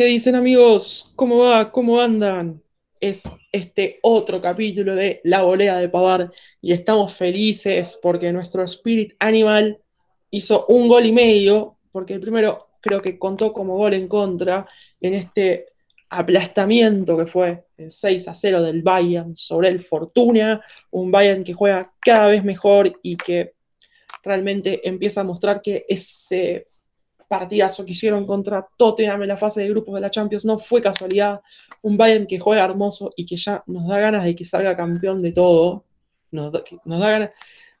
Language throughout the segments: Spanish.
¿Qué dicen amigos? ¿Cómo va? ¿Cómo andan? Es este otro capítulo de La Volea de Pavar y estamos felices porque nuestro Spirit Animal hizo un gol y medio, porque el primero creo que contó como gol en contra en este aplastamiento que fue el 6 a 0 del Bayern sobre el Fortuna, un Bayern que juega cada vez mejor y que realmente empieza a mostrar que ese partidazo que hicieron contra Tottenham en la fase de grupos de la Champions no fue casualidad. Un Bayern que juega hermoso y que ya nos da ganas de que salga campeón de todo. Nos da, ganas.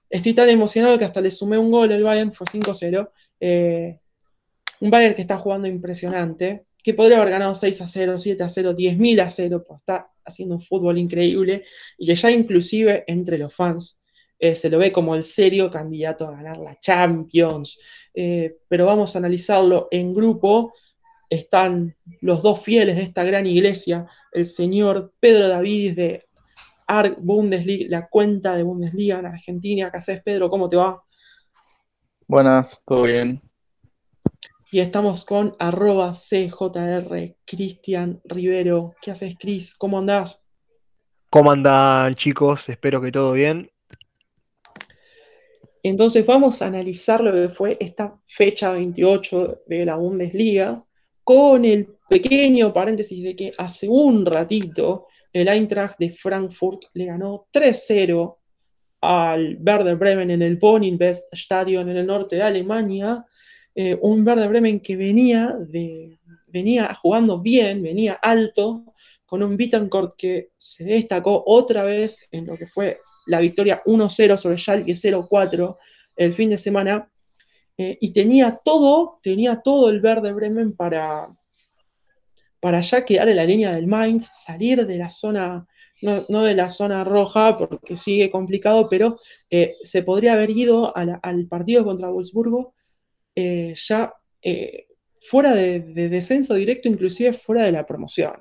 Estoy tan emocionado que hasta le sumé un gol al Bayern, fue 5-0. Eh, un Bayern que está jugando impresionante, que podría haber ganado 6 a 0, 7 a 0, 10.000 a 0, pues está haciendo un fútbol increíble y que ya inclusive entre los fans eh, se lo ve como el serio candidato a ganar la Champions. Eh, pero vamos a analizarlo en grupo. Están los dos fieles de esta gran iglesia, el señor Pedro David de ARC Bundesliga, la cuenta de Bundesliga en Argentina. ¿Qué haces, Pedro? ¿Cómo te va? Buenas, todo bien. Y estamos con arroba CJR Cristian Rivero. ¿Qué haces, Cris? ¿Cómo andás? ¿Cómo andan, chicos? Espero que todo bien. Entonces vamos a analizar lo que fue esta fecha 28 de la Bundesliga con el pequeño paréntesis de que hace un ratito el Eintracht de Frankfurt le ganó 3-0 al Werder Bremen en el Boninvest Stadion en el norte de Alemania. Eh, un Werder Bremen que venía, jugando bien, venía alto, con un Bittencourt que se destacó otra vez en lo que fue la victoria 1-0 sobre Schalke 0-4 el fin de semana. Eh, y tenía todo, tenía todo el verde Bremen para, para ya quedar en la línea del Mainz, salir de la zona, no, de la zona roja, porque sigue complicado, pero eh, se podría haber ido al partido contra Wolfsburgo eh, ya fuera de, de descenso directo, inclusive fuera de la promoción.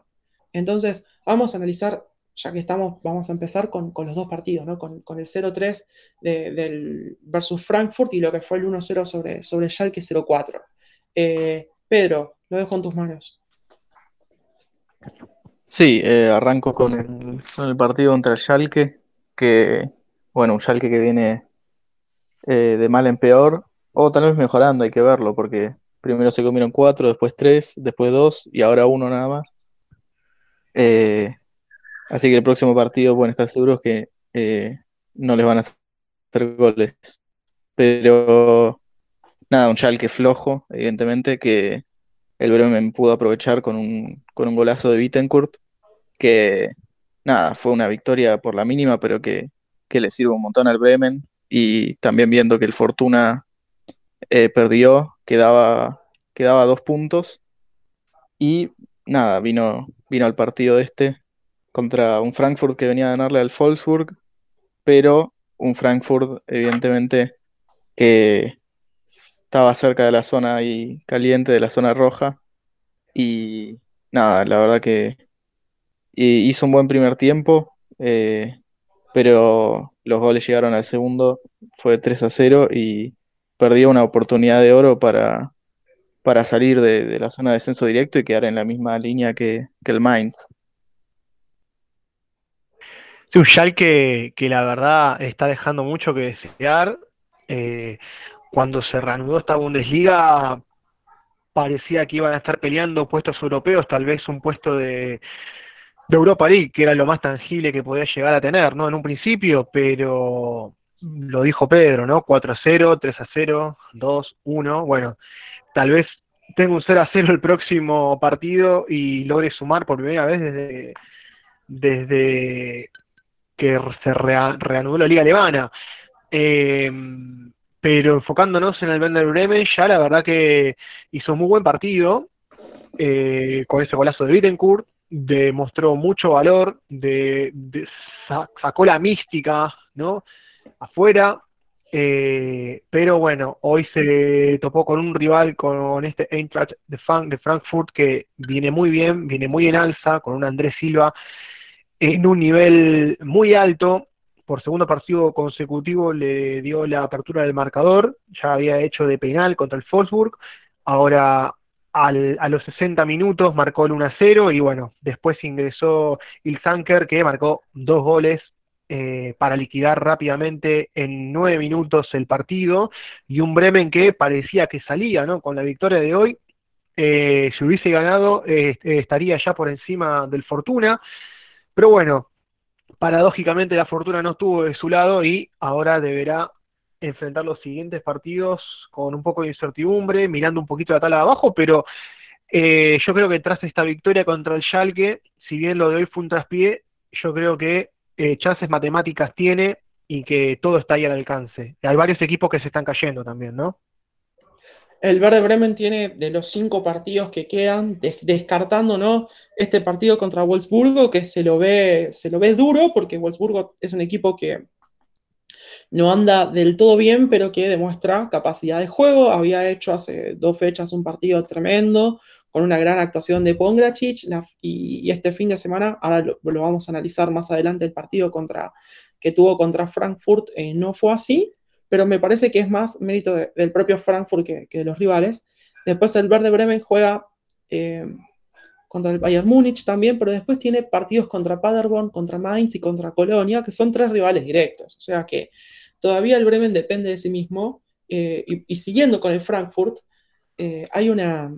Entonces, vamos a analizar, ya que estamos, vamos a empezar con, los dos partidos, ¿no? con, el 0-3 del versus Frankfurt y lo que fue el 1-0 sobre, sobre Schalke 0-4. Eh, Pedro, lo dejo en tus manos. Sí, eh, arranco con el, partido contra Schalke, que, bueno, un Schalke que viene eh, de mal en peor, o tal vez mejorando, hay que verlo, porque primero se comieron cuatro, después tres, después dos y ahora uno nada más. Eh, así que el próximo partido pueden estar seguros que eh, no les van a hacer goles. Pero nada, un Schalke flojo, evidentemente, que el Bremen pudo aprovechar con un, con un golazo de Bittencourt, que nada, fue una victoria por la mínima, pero que, le sirve un montón al Bremen. Y también viendo que el Fortuna eh, perdió, quedaba, quedaba dos puntos. Y nada, vino, vino al partido este contra un Frankfurt que venía a ganarle al Wolfsburg, pero un Frankfurt, evidentemente, que estaba cerca de la zona y caliente, de la zona roja. Y nada, la verdad que hizo un buen primer tiempo, eh, pero los goles llegaron al segundo, fue 3 a 0 y perdió una oportunidad de oro para, para salir de, la zona de descenso directo y quedar en la misma línea que, el Mainz. Sí, un Schalke que la verdad está dejando mucho que desear. Eh, cuando se reanudó esta Bundesliga parecía que iban a estar peleando puestos europeos, tal vez un puesto de, de Europa League, que era lo más tangible que podía llegar a tener, ¿no? En un principio, pero lo dijo Pedro, ¿no? 4 a 0, 3 a 0, 2, 1, bueno, tal vez tenga un 0 a 0 el próximo partido y logre sumar por primera vez desde, desde que se reanudó la liga alemana. Eh, pero enfocándonos en el Bender Bremen, ya la verdad que hizo un muy buen partido eh, con ese golazo de Bittencourt, demostró mucho valor, de, sacó la mística ¿no? afuera, eh, pero bueno, hoy se topó con un rival, con este Eintracht de, Frankfurt, que viene muy bien, viene muy en alza, con un Andrés Silva en un nivel muy alto. Por segundo partido consecutivo le dio la apertura del marcador, ya había hecho de penal contra el Wolfsburg, ahora a los 60 minutos marcó el 1 a 0 y bueno, después ingresó Ilzanker que marcó dos goles eh, para liquidar rápidamente en nueve minutos el partido y un Bremen que parecía que salía, ¿no? Con la victoria de hoy, eh, si hubiese ganado estaría ya por encima del Fortuna, pero bueno, paradójicamente la Fortuna no estuvo de su lado y ahora deberá enfrentar los siguientes partidos con un poco de incertidumbre, mirando un poquito la tabla de abajo, pero eh, yo creo que tras esta victoria contra el Schalke, si bien lo de hoy fue un traspié, yo creo que eh, chances matemáticas tiene y que todo está ahí al alcance. Hay varios equipos que se están cayendo también, ¿no? El Verde Bremen tiene de los cinco partidos que quedan, descartando ¿no? este partido contra Wolfsburgo, que se lo, ve, se lo ve duro, porque Wolfsburgo es un equipo que no anda del todo bien, pero que demuestra capacidad de juego. Había hecho hace dos fechas un partido tremendo, con una gran actuación de Pongracic, y, este fin de semana, ahora lo, vamos a analizar más adelante, el partido contra, que tuvo contra Frankfurt eh, no fue así, pero me parece que es más mérito del propio Frankfurt que, de los rivales. Después el Verde Bremen juega eh, contra el Bayern Múnich también, pero después tiene partidos contra Paderborn, contra Mainz y contra Colonia, que son tres rivales directos. O sea que todavía el Bremen depende de sí mismo. Eh, y, siguiendo con el Frankfurt, hay, una,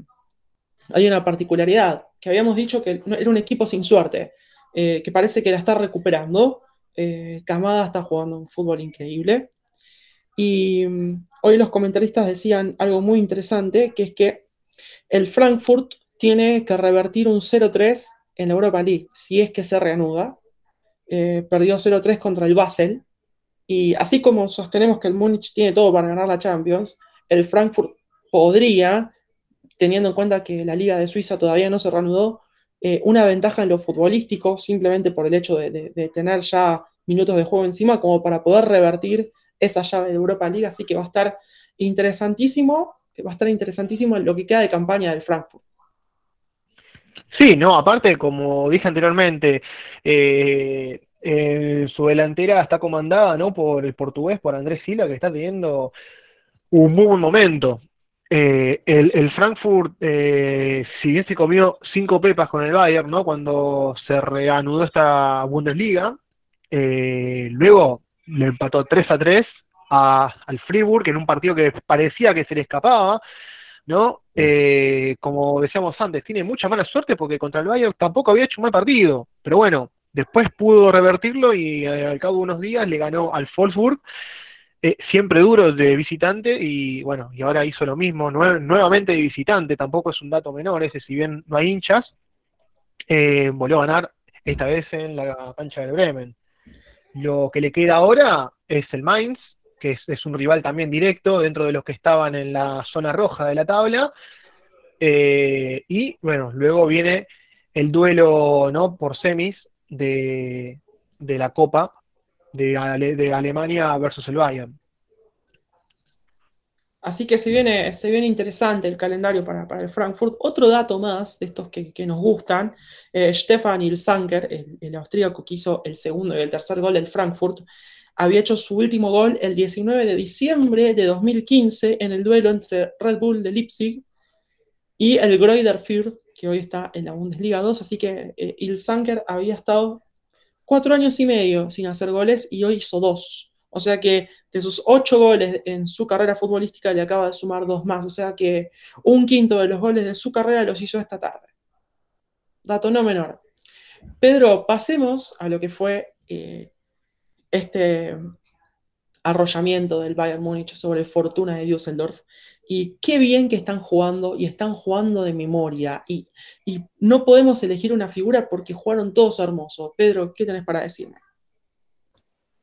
hay una particularidad, que habíamos dicho que era un equipo sin suerte, eh, que parece que la está recuperando. Camada está jugando un fútbol increíble. Y mm, hoy los comentaristas decían algo muy interesante, que es que el Frankfurt tiene que revertir un 0-3 en la Europa League, si es que se reanuda. Eh, perdió 0-3 contra el Basel. Y así como sostenemos que el Múnich tiene todo para ganar la Champions, el Frankfurt podría, teniendo en cuenta que la Liga de Suiza todavía no se reanudó, eh, una ventaja en lo futbolístico, simplemente por el hecho de, tener ya minutos de juego encima, como para poder revertir esa llave de Europa League. Así que va a estar interesantísimo, va a estar interesantísimo lo que queda de campaña del Frankfurt. Sí, no, aparte, como dije anteriormente, eh, su delantera está comandada ¿no? por el portugués, por Andrés Silva, que está teniendo un muy buen momento. Eh, el, Frankfurt, eh, si bien se comió cinco pepas con el Bayern, ¿no? Cuando se reanudó esta Bundesliga, luego le empató 3 a 3 a, al Fribourg en un partido que parecía que se le escapaba, ¿no? Eh, como decíamos antes, tiene mucha mala suerte porque contra el Bayern tampoco había hecho un mal partido, pero bueno, después pudo revertirlo y eh, al cabo de unos días le ganó al Wolfsburg, eh, siempre duro de visitante y bueno, y ahora hizo lo mismo, nuevamente de visitante, tampoco es un dato menor ese, si bien no hay hinchas, volvió a ganar esta vez en la cancha del Bremen. Lo que le queda ahora es el Mainz, que es, un rival también directo dentro de los que estaban en la zona roja de la tabla. Eh, y bueno, luego viene el duelo ¿no? por semis de, la Copa de, Alemania versus el Bayern. Así que se viene, se viene interesante el calendario para, el Frankfurt. Otro dato más de estos que, nos gustan, eh, Stefan Ilsanker, el, austríaco que hizo el segundo y el tercer gol del Frankfurt, había hecho su último gol el 19 de diciembre de 2015 en el duelo entre Red Bull de Leipzig y el Greuther Fürth, que hoy está en la Bundesliga 2, así que eh, había estado cuatro años y medio sin hacer goles y hoy hizo dos. O sea que de sus ocho goles en su carrera futbolística le acaba de sumar dos más. O sea que un quinto de los goles de su carrera los hizo esta tarde. Dato no menor. Pedro, pasemos a lo que fue eh, este arrollamiento del Bayern Múnich sobre Fortuna de Düsseldorf. Y qué bien que están jugando y están jugando de memoria. Y, no podemos elegir una figura porque jugaron todos hermosos. Pedro, ¿qué tenés para decirme?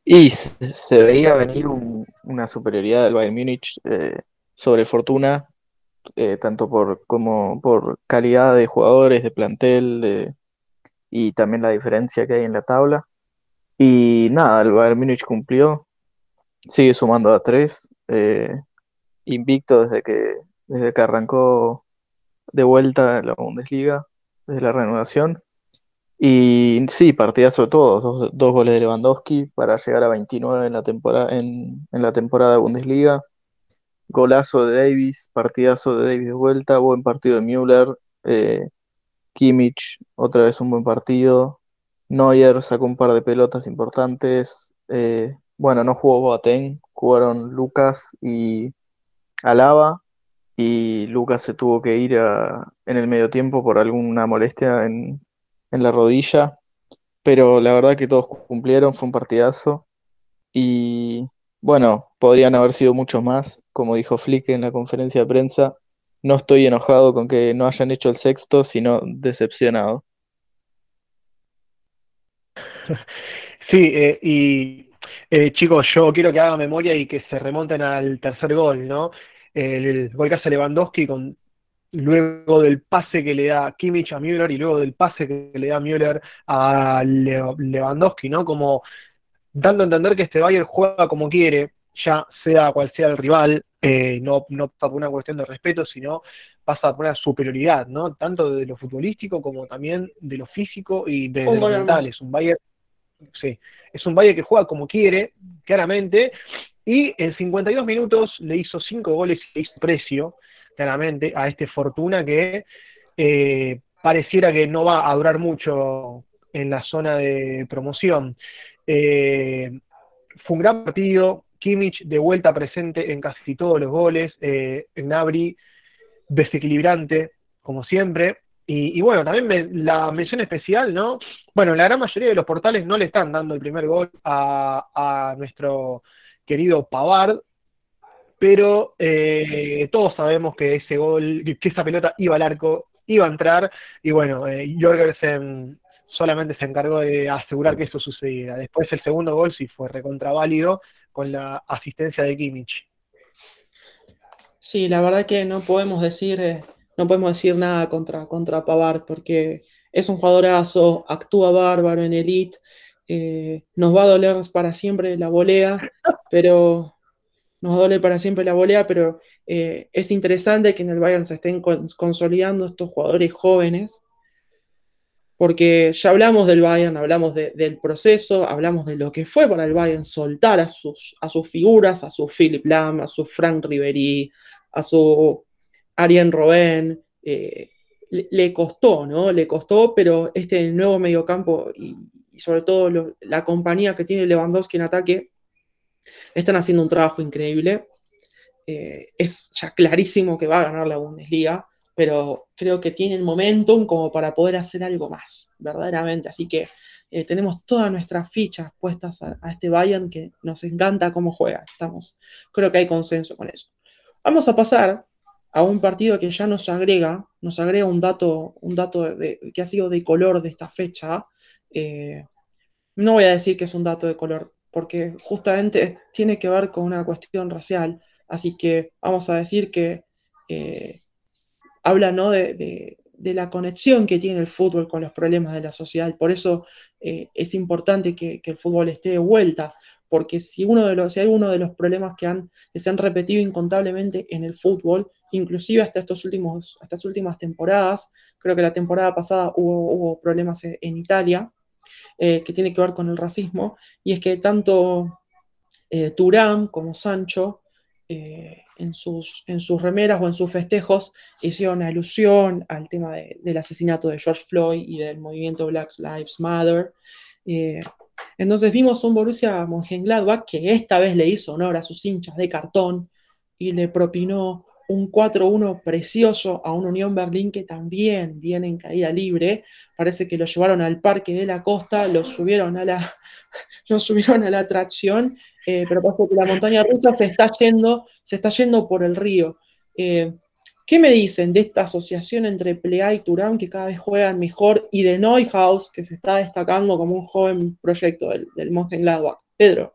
Y se, veía venir una superioridad del Bayern Múnich eh, sobre Fortuna, eh, tanto por, como por calidad de jugadores, de plantel, y también la diferencia que hay en la tabla. Y nada, el Bayern Múnich cumplió, sigue sumando a tres, eh, invicto desde que, desde que arrancó de vuelta la Bundesliga, desde la reanudación. Y sí, partidazo todos, dos, dos goles de Lewandowski para llegar a 29 en la temporada, en, la temporada de Bundesliga. golazo de Davis, partidazo de Davis de vuelta, buen partido de Müller, eh, Kimmich, otra vez un buen partido, Neuer sacó un par de pelotas importantes, eh, bueno, no jugó Boateng, jugaron Lucas y Alaba, y Lucas se tuvo que ir en el medio tiempo por alguna molestia en, en la rodilla, pero la verdad que todos cumplieron, fue un partidazo. Y bueno, podrían haber sido muchos más, como dijo Flick en la conferencia de prensa. No estoy enojado con que no hayan hecho el sexto, sino decepcionado. Sí, eh, y eh, chicos, yo quiero que hagan memoria y que se remonten al tercer gol, ¿no? El, gol que hace Lewandowski con luego del pase que le da Kimmich a Müller y luego del pase que le da Müller a Lewandowski, ¿no? Como dando a entender que este Bayern juega como quiere, ya sea cual sea el rival, eh, no, no por una cuestión de respeto, sino pasa por una superioridad, ¿no? Tanto de lo futbolístico como también de lo físico y de, lo mental. Es un Bayern, sí, es un Bayern que juega como quiere, claramente, y en 52 minutos le hizo 5 goles y le hizo precio, claramente, a este Fortuna que eh, pareciera que no va a durar mucho en la zona de promoción. Eh, fue un gran partido, Kimmich de vuelta presente en casi todos los goles, eh, Gnabry desequilibrante, como siempre. Y, bueno, también la mención especial, ¿no? Bueno, la gran mayoría de los portales no le están dando el primer gol a, nuestro querido Pavard, pero eh, todos sabemos que ese gol, que esa pelota iba al arco, iba a entrar, y bueno, eh, Jorgensen solamente se encargó de asegurar que eso sucediera. Después el segundo gol sí fue recontraválido con la asistencia de Kimmich. Sí, la verdad que no podemos decir, eh, no podemos decir nada contra, contra Pavard, porque es un jugadorazo, actúa bárbaro en Elite, eh, nos va a doler para siempre la volea, pero nos duele para siempre la volea, pero eh, es interesante que en el Bayern se estén consolidando estos jugadores jóvenes porque ya hablamos del Bayern, hablamos del proceso, hablamos de lo que fue para el Bayern soltar a sus, a sus figuras, a su Philip Lam, a su Frank Ribery, a su Arjen Robben, eh, le, costó, ¿no? Le costó, pero este nuevo mediocampo y, y sobre todo la compañía que tiene Lewandowski en ataque, están haciendo un trabajo increíble. Eh, es ya clarísimo que va a ganar la Bundesliga pero creo que tienen momentum como para poder hacer algo más, verdaderamente. Así que eh, tenemos todas nuestras fichas puestas a, este Bayern que nos encanta cómo juega. Estamos, creo que hay consenso con eso. Vamos a pasar a un partido que ya nos agrega, nos agrega un dato, un dato que ha sido de color de esta fecha. Eh, no voy a decir que es un dato de color, porque justamente tiene que ver con una cuestión racial. Así que vamos a decir que eh, habla ¿no? de, la conexión que tiene el fútbol con los problemas de la sociedad. Por eso eh, es importante que, el fútbol esté de vuelta, porque si, uno de los, si hay uno de los problemas que, han, se han repetido incontablemente en el fútbol, inclusive hasta, estos últimos, estas últimas temporadas, creo que la temporada pasada hubo, problemas en, Italia, eh, que tiene que ver con el racismo, y es que tanto eh, Turán como Sancho en sus, en sus remeras o en sus festejos hicieron alusión al tema del asesinato de George Floyd y del movimiento Black Lives Matter. Eh, entonces vimos un Borussia Mönchengladbach que esta vez le hizo honor a sus hinchas de cartón y le propinó un 4-1 precioso a un Unión Berlín que también viene en caída libre. Parece que lo llevaron al Parque de la Costa, lo subieron a la, lo subieron a la atracción, eh, pero parece que la montaña rusa se está yendo, se está yendo por el río. Eh, ¿Qué me dicen de esta asociación entre Plea y Turán que cada vez juegan mejor y de Neuhaus que se está destacando como un joven proyecto del, del Mönchengladbach? Pedro.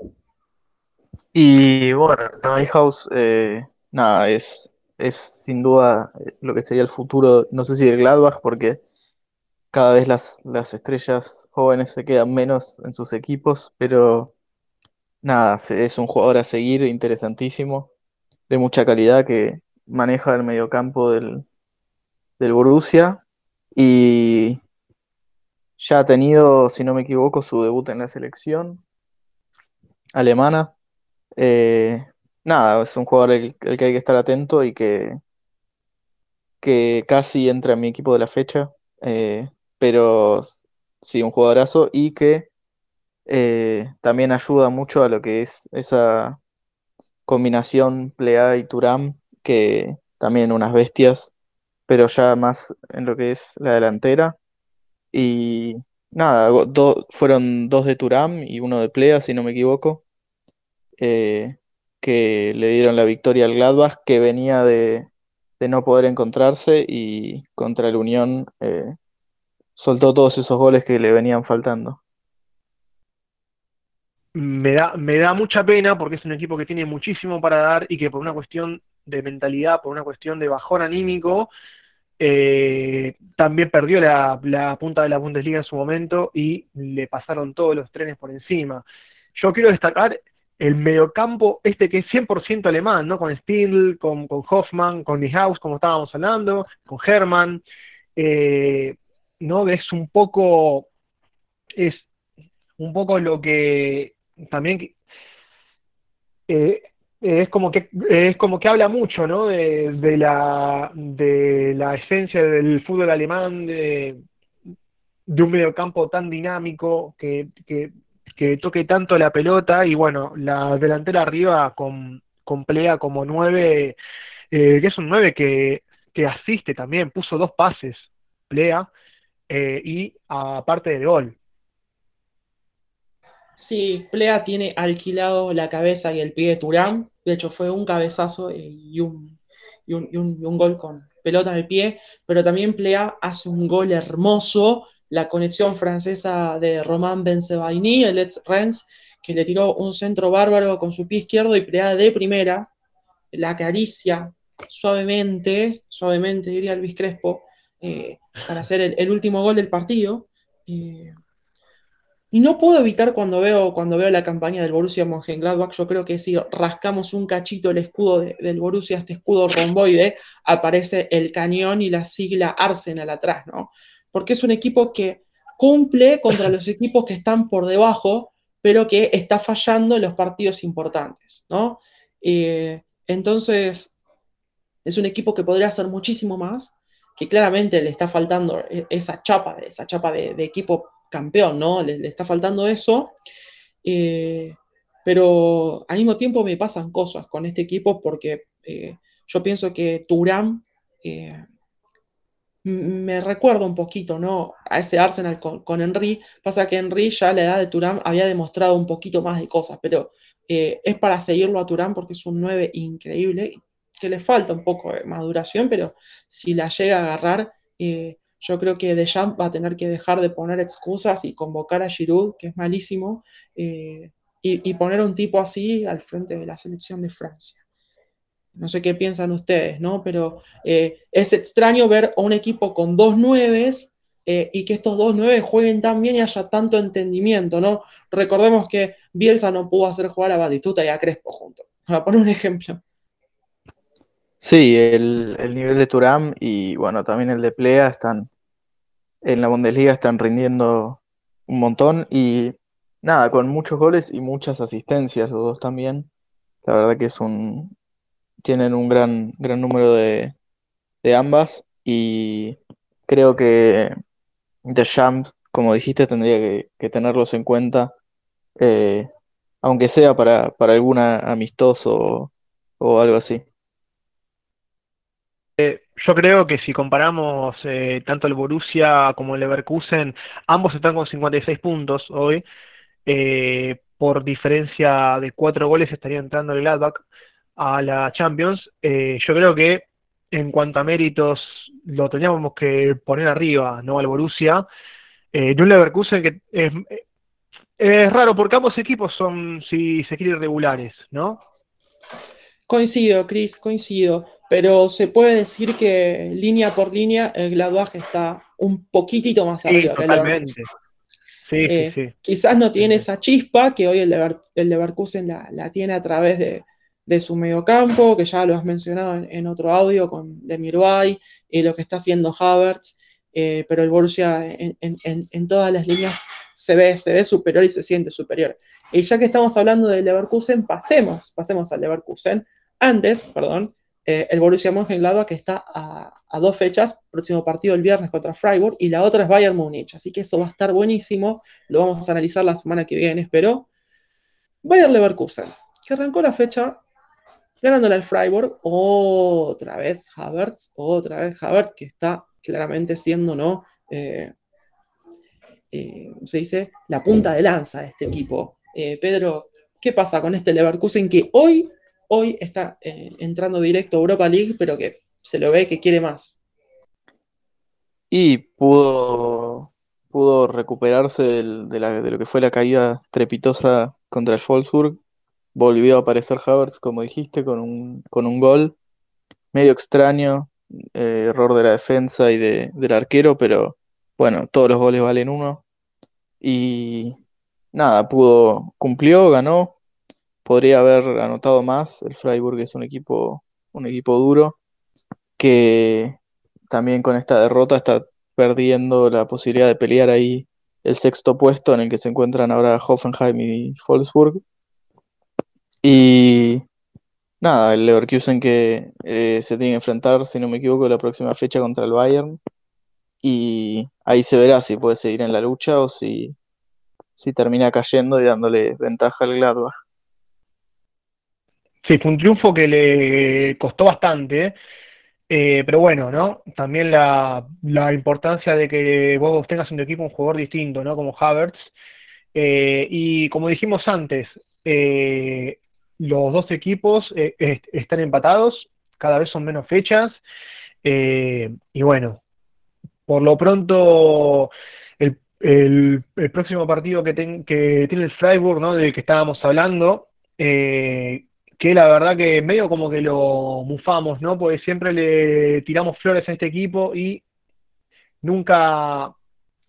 Y bueno, Neuhaus, eh, nada, es es sin duda eh, lo que sería el futuro, no sé si del Gladbach, porque cada vez las, estrellas jóvenes se quedan menos en sus equipos, pero nada, es un jugador a seguir interesantísimo, de mucha calidad que maneja el mediocampo del, del Borussia y ya ha tenido, si no me equivoco, su debut en la selección alemana. Eh, nada, es un jugador el, que hay que estar atento y que, que casi entra en mi equipo de la fecha, eh, pero sí, un jugadorazo y que eh, también ayuda mucho a lo que es esa combinación Plea y Turam, que también unas bestias, pero ya más en lo que es la delantera. Y nada, fueron dos de Turam y uno de Plea, si no me equivoco, eh, que le dieron la victoria al Gladbach, que venía de, de no poder encontrarse y contra el Unión eh, soltó todos esos goles que le venían faltando. Me da, me da mucha pena porque es un equipo que tiene muchísimo para dar y que por una cuestión de mentalidad, por una cuestión de bajón anímico, eh, también perdió la, la punta de la Bundesliga en su momento y le pasaron todos los trenes por encima. Yo quiero destacar el mediocampo este que es 100% alemán, ¿no? Con Stindl, con, con Hoffmann, con Niehaus, como estábamos hablando, con Hermann, eh, ¿no? Es un poco, es un poco lo que también eh, es como que es como que habla mucho, ¿no? De, la de la esencia del fútbol alemán, de, de un mediocampo tan dinámico que, que toque tanto la pelota y bueno, la delantera arriba con, con Plea como nueve, eh, que es un nueve que, que asiste también, puso dos pases, Plea, eh, y aparte del gol. Sí, Plea tiene alquilado la cabeza y el pie de Turán. De hecho, fue un cabezazo y un, y un, y un, y un gol con pelota en el pie. Pero también Plea hace un gol hermoso. La conexión francesa de Romain Benzebaini, el ex Rennes, que le tiró un centro bárbaro con su pie izquierdo y Plea de primera. La acaricia suavemente, suavemente diría Luis Crespo, eh, para hacer el, último gol del partido. Eh, y no puedo evitar cuando veo, cuando veo la campaña del Borussia Mönchengladbach, yo creo que si rascamos un cachito el escudo de, del Borussia, este escudo romboide, aparece el cañón y la sigla Arsenal atrás, ¿no? Porque es un equipo que cumple contra los equipos que están por debajo, pero que está fallando en los partidos importantes, ¿no? Eh, entonces, es un equipo que podría hacer muchísimo más, que claramente le está faltando esa chapa, esa chapa de, equipo campeón, ¿no? Le, está faltando eso. Eh, pero al mismo tiempo me pasan cosas con este equipo porque eh, yo pienso que Turán me recuerda un poquito, ¿no? A ese Arsenal con, Henry. Pasa que Henry ya a la edad de Turán había demostrado un poquito más de cosas, pero eh, es para seguirlo a Turán porque es un 9 increíble, que le falta un poco de maduración, pero si la llega a agarrar, eh, yo creo que Deschamps va a tener que dejar de poner excusas y convocar a Giroud, que es malísimo, eh, y, poner un tipo así al frente de la selección de Francia. No sé qué piensan ustedes, ¿no? Pero eh, es extraño ver a un equipo con dos nueves eh, y que estos dos nueve jueguen tan bien y haya tanto entendimiento, ¿no? Recordemos que Bielsa no pudo hacer jugar a Batistuta y a Crespo juntos, para poner un ejemplo. Sí, el, el nivel de Turam y bueno, también el de Plea están en la Bundesliga están rindiendo un montón y nada, con muchos goles y muchas asistencias los dos también. La verdad que es un tienen un gran gran número de, de ambas y creo que Deschamps, como dijiste, tendría que, tenerlos en cuenta, eh, aunque sea para, para alguna amistoso o, algo así. Eh, yo creo que si comparamos eh, tanto el Borussia como el Leverkusen, ambos están con 56 puntos hoy. Por diferencia de cuatro goles estaría entrando el Gladbach a la Champions. Eh, yo creo que en cuanto a méritos lo teníamos que poner arriba, no al Borussia. Eh, un Leverkusen que es, es raro porque ambos equipos son, si se quiere, irregulares, ¿no? Coincido, Chris, coincido pero se puede decir que línea por línea el Gladbach está un poquitito más arriba. Sí, totalmente. Sí, eh, sí, sí. Quizás no tiene esa chispa que hoy el, Lever, el Leverkusen la, la, tiene a través de, de, su mediocampo, que ya lo has mencionado en, otro audio con Demirbay y lo que está haciendo Havertz. eh, pero el Borussia en, todas las líneas se ve, se ve superior y se siente superior. Y ya que estamos hablando del Leverkusen, pasemos, pasemos al Leverkusen. Antes, perdón, eh, el Borussia Mönchengladbach que está a, a, dos fechas, próximo partido el viernes contra Freiburg y la otra es Bayern Múnich, así que eso va a estar buenísimo, lo vamos a analizar la semana que viene, espero. Bayern Leverkusen, que arrancó la fecha ganándole al Freiburg, otra vez Havertz, otra vez Havertz, que está claramente siendo, ¿no? Eh, eh, se dice, la punta de lanza de este equipo. Pedro, ¿qué pasa con este Leverkusen que hoy hoy está eh, entrando directo a Europa League, pero que se lo ve que quiere más. Y pudo, pudo recuperarse de, lo que fue la caída trepitosa contra el Wolfsburg. Volvió a aparecer Havertz, como dijiste, con un, con un gol medio extraño, eh, error de la defensa y del arquero, pero bueno, todos los goles valen uno. Y nada, pudo, cumplió, ganó, podría haber anotado más. El Freiburg es un equipo, un equipo duro que también con esta derrota está perdiendo la posibilidad de pelear ahí el sexto puesto en el que se encuentran ahora Hoffenheim y Wolfsburg. Y nada, el Leverkusen que eh, se tiene que enfrentar, si no me equivoco, la próxima fecha contra el Bayern. Y ahí se verá si puede seguir en la lucha o si, si termina cayendo y dándole ventaja al Gladbach. Sí, fue un triunfo que le costó bastante, eh, pero bueno, ¿no? También la, importancia de que vos tengas un equipo, un jugador distinto, ¿no? Como Havertz. Eh, y como dijimos antes, los dos equipos están empatados, cada vez son menos fechas. y bueno, por lo pronto, el, próximo partido que, que tiene el Freiburg, ¿no? Del que estábamos hablando, eh, que la verdad que medio como que lo mufamos, ¿no? Porque siempre le tiramos flores a este equipo y nunca,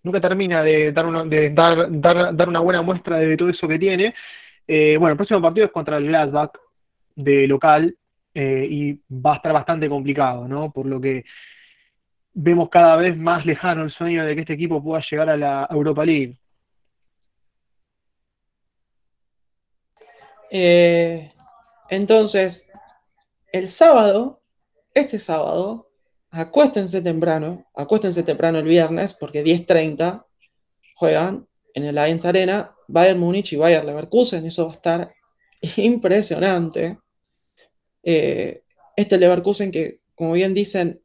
nunca termina de dar una, de dar, dar, una buena muestra de todo eso que tiene. Eh, bueno, el próximo partido es contra el Gladbach de local eh, y va a estar bastante complicado, ¿no? Por lo que vemos cada vez más lejano el sueño de que este equipo pueda llegar a la Europa League. Eh, entonces, el sábado, este sábado, acuéstense temprano, acuéstense temprano el viernes, porque 10.30 juegan en el Allianz Arena Bayern Múnich y Bayern Leverkusen, eso va a estar impresionante. Eh, este Leverkusen que, como bien dicen,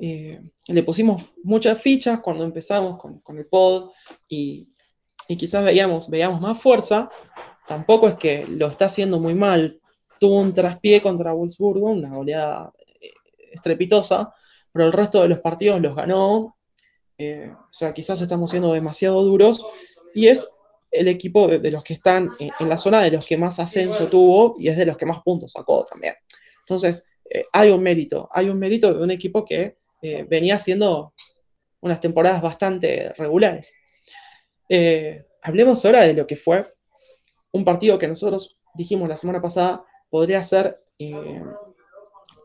eh, le pusimos muchas fichas cuando empezamos con, el pod y, quizás veíamos, más fuerza, tampoco es que lo está haciendo muy mal, tuvo un traspié contra Wolfsburgo, una goleada eh, estrepitosa, pero el resto de los partidos los ganó. Eh, o sea, quizás estamos siendo demasiado duros y es el equipo de, los que están en, la zona de los que más ascenso tuvo y es de los que más puntos sacó también. Entonces, eh, hay un mérito, hay un mérito de un equipo que venía haciendo unas temporadas bastante regulares. hablemos ahora de lo que fue un partido que nosotros dijimos la semana pasada podría ser, eh,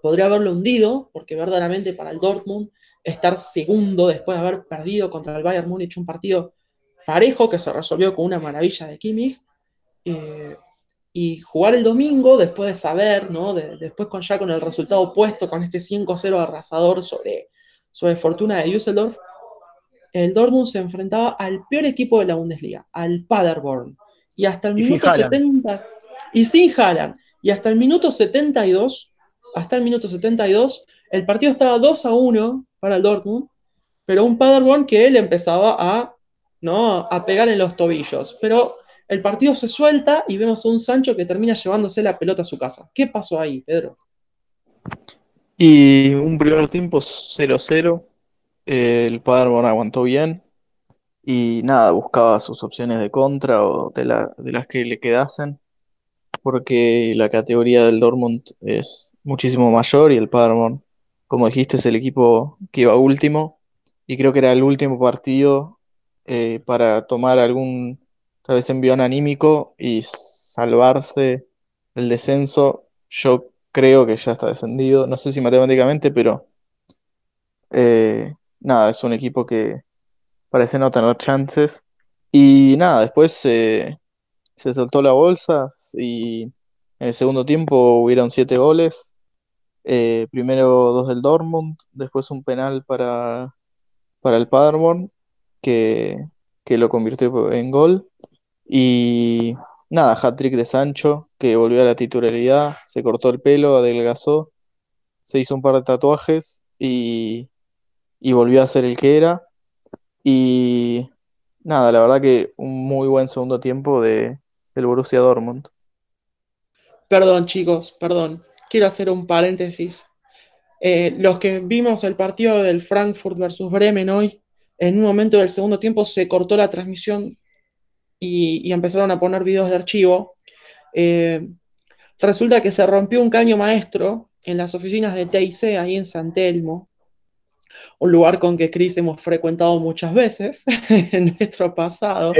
podría haberlo hundido, porque verdaderamente para el Dortmund estar segundo después de haber perdido contra el Bayern Múnich un partido parejo que se resolvió con una maravilla de Kimmich, eh, y jugar el domingo después de saber, ¿no? después con, ya con el resultado opuesto, con este 5-0 arrasador sobre, sobre Fortuna de Düsseldorf, el Dortmund se enfrentaba al peor equipo de la Bundesliga, al Paderborn. Y hasta el minuto 70, y sin Haaland, y hasta el minuto 72, hasta el minuto 72, el partido estaba 2 a 1 para el Dortmund, pero un Paderborn que él empezaba a, ¿no? a pegar en los tobillos. Pero el partido se suelta y vemos a un Sancho que termina llevándose la pelota a su casa. ¿Qué pasó ahí, Pedro? Y un primer tiempo 0-0. El Paderborn aguantó bien. Y nada, buscaba sus opciones de contra o de, de las que le quedasen porque la categoría del Dortmund es muchísimo mayor y el Paderborn, como dijiste, es el equipo que iba último y creo que era el último partido eh, para tomar algún, tal vez envión anímico y salvarse el descenso. Yo creo que ya está descendido, no sé si matemáticamente, pero eh, nada, es un equipo que parece no tener chances. Y nada, después se soltó la bolsa y en el segundo tiempo hubieron siete goles. Eh, primero dos del Dortmund, después un penal para, para el Paderborn que, que lo convirtió en gol. Y nada, hat-trick de Sancho, que volvió a la titularidad, se cortó el pelo, adelgazó, se hizo un par de tatuajes y, y volvió a ser el que era. Y nada, la verdad que un muy buen segundo tiempo de, del Borussia Dortmund. Perdón, chicos, perdón. Quiero hacer un paréntesis. Eh, los que vimos el partido del Frankfurt versus Bremen hoy, en un momento del segundo tiempo se cortó la transmisión y, empezaron a poner videos de archivo. Eh, resulta que se rompió un caño maestro en las oficinas de TIC ahí en San Telmo, un lugar con que Chris hemos frecuentado muchas veces en nuestro pasado.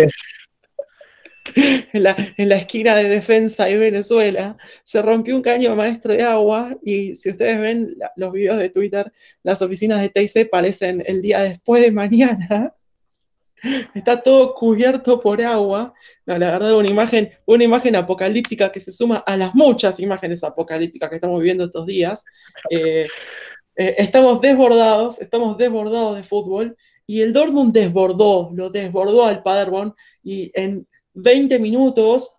En la, esquina de defensa de Venezuela, se rompió un caño maestro de agua y si ustedes ven los videos de Twitter, las oficinas de TIC parecen el día después de mañana Está todo cubierto por agua. la verdad, una imagen, una imagen apocalíptica que se suma a las muchas imágenes apocalípticas que estamos viviendo estos días. Eh, eh, estamos desbordados, estamos desbordados de fútbol y el Dortmund desbordó, lo desbordó al Paderborn y en 20 minutos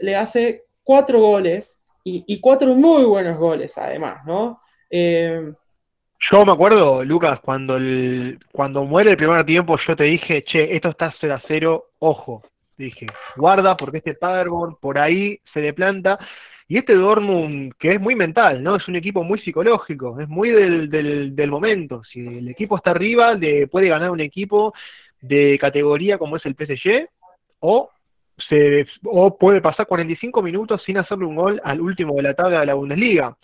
le hace cuatro goles y, cuatro muy buenos goles además, ¿no? Eh, yo me acuerdo, Lucas, cuando el, cuando muere el primer tiempo, yo te dije, che, esto está 0 a 0, ojo. Dije, guarda, porque este Paderborn por ahí se le planta. Y este Dortmund, que es muy mental, ¿no? Es un equipo muy psicológico, es muy del, del, del momento. Si el equipo está arriba, le puede ganar un equipo de categoría como es el PSG, o, se, o puede pasar 45 minutos sin hacerle un gol al último de la tabla de la Bundesliga.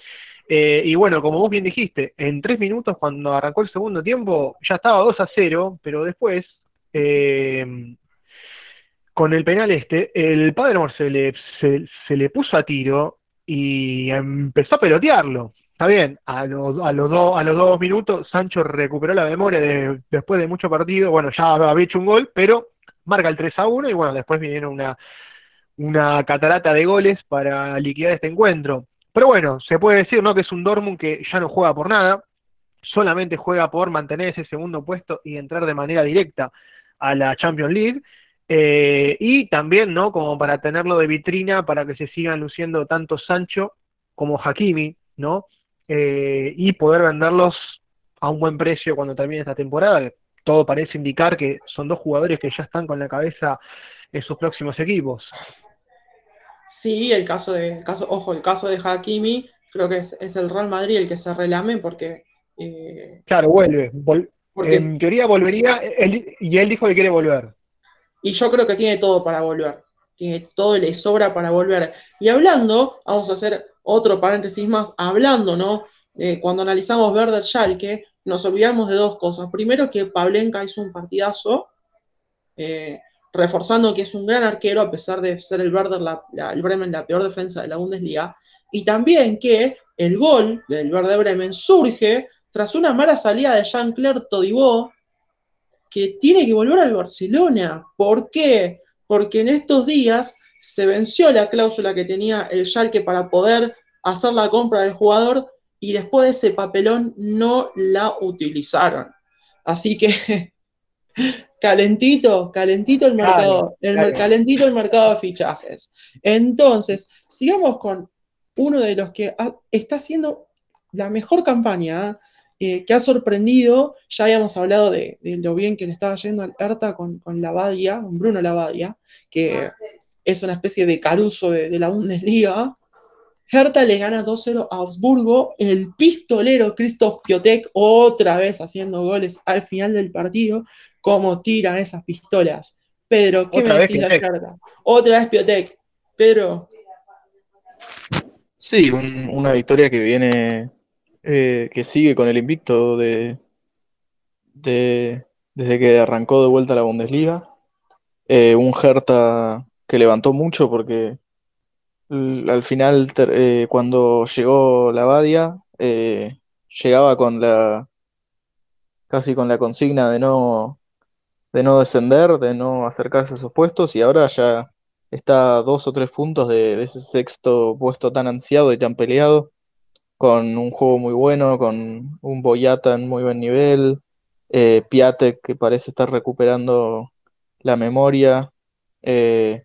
Eh, y bueno, como vos bien dijiste, en tres minutos cuando arrancó el segundo tiempo ya estaba 2 a 0, pero después, eh, con el penal este, el padre se le, se, le puso a tiro y empezó a pelotearlo. Está bien, a, los a, los a los dos minutos Sancho recuperó la memoria de, después de mucho partido, bueno, ya había hecho un gol, pero marca el 3 a 1 y bueno, después vinieron una, una catarata de goles para liquidar este encuentro. Pero bueno, se puede decir ¿no? que es un Dortmund que ya no juega por nada, solamente juega por mantener ese segundo puesto y entrar de manera directa a la Champions League. Eh, y también, ¿no? Como para tenerlo de vitrina para que se sigan luciendo tanto Sancho como Hakimi, ¿no? Eh, y poder venderlos a un buen precio cuando termine esta temporada. Todo parece indicar que son dos jugadores que ya están con la cabeza en sus próximos equipos. Sí, el caso de, caso, ojo, el caso de Hakimi, creo que es, el Real Madrid el que se relame porque... Eh, claro, vuelve. porque, en teoría volvería y él dijo que quiere volver. Y yo creo que tiene todo para volver. Tiene todo y le sobra para volver. Y hablando, vamos a hacer otro paréntesis más, hablando, ¿no? cuando analizamos Werder Schalke, nos olvidamos de dos cosas. Primero que Pablenka hizo un partidazo. Eh, reforzando que es un gran arquero a pesar de ser el Werder, el Bremen, la peor defensa de la Bundesliga, y también que el gol del Werder Bremen surge tras una mala salida de Jean-Claire Todibo, que tiene que volver al Barcelona. ¿Por qué? Porque en estos días se venció la cláusula que tenía el Schalke para poder hacer la compra del jugador y después de ese papelón no la utilizaron. Así que calentito, calentito el mercado, el, calentito el mercado de fichajes. Entonces, sigamos con uno de los que está haciendo la mejor campaña, eh, que ha sorprendido, ya habíamos hablado de, lo bien que le estaba yendo al con, con Lavadia, con Bruno Lavadia, que es una especie de caruso de, de la Bundesliga, Hertha le gana 2-0 a Augsburgo. El pistolero Christoph Piotek, otra vez haciendo goles al final del partido. Cómo tiran esas pistolas. Pedro, ¿qué me decís de Hertha? Otra vez Piotek. Pedro. Sí, una victoria que viene, eh, que sigue con el invicto de, desde que arrancó de vuelta la Bundesliga. Eh, un Hertha que levantó mucho porque al final, eh, cuando llegó la Badia, eh, llegaba con la casi con la consigna de no, de no descender, de no acercarse a esos puestos, y ahora ya está a dos o tres puntos de, de ese sexto puesto tan ansiado y tan peleado, con un juego muy bueno, con un Boyata en muy buen nivel, eh, Piatek que parece estar recuperando la memoria, eh,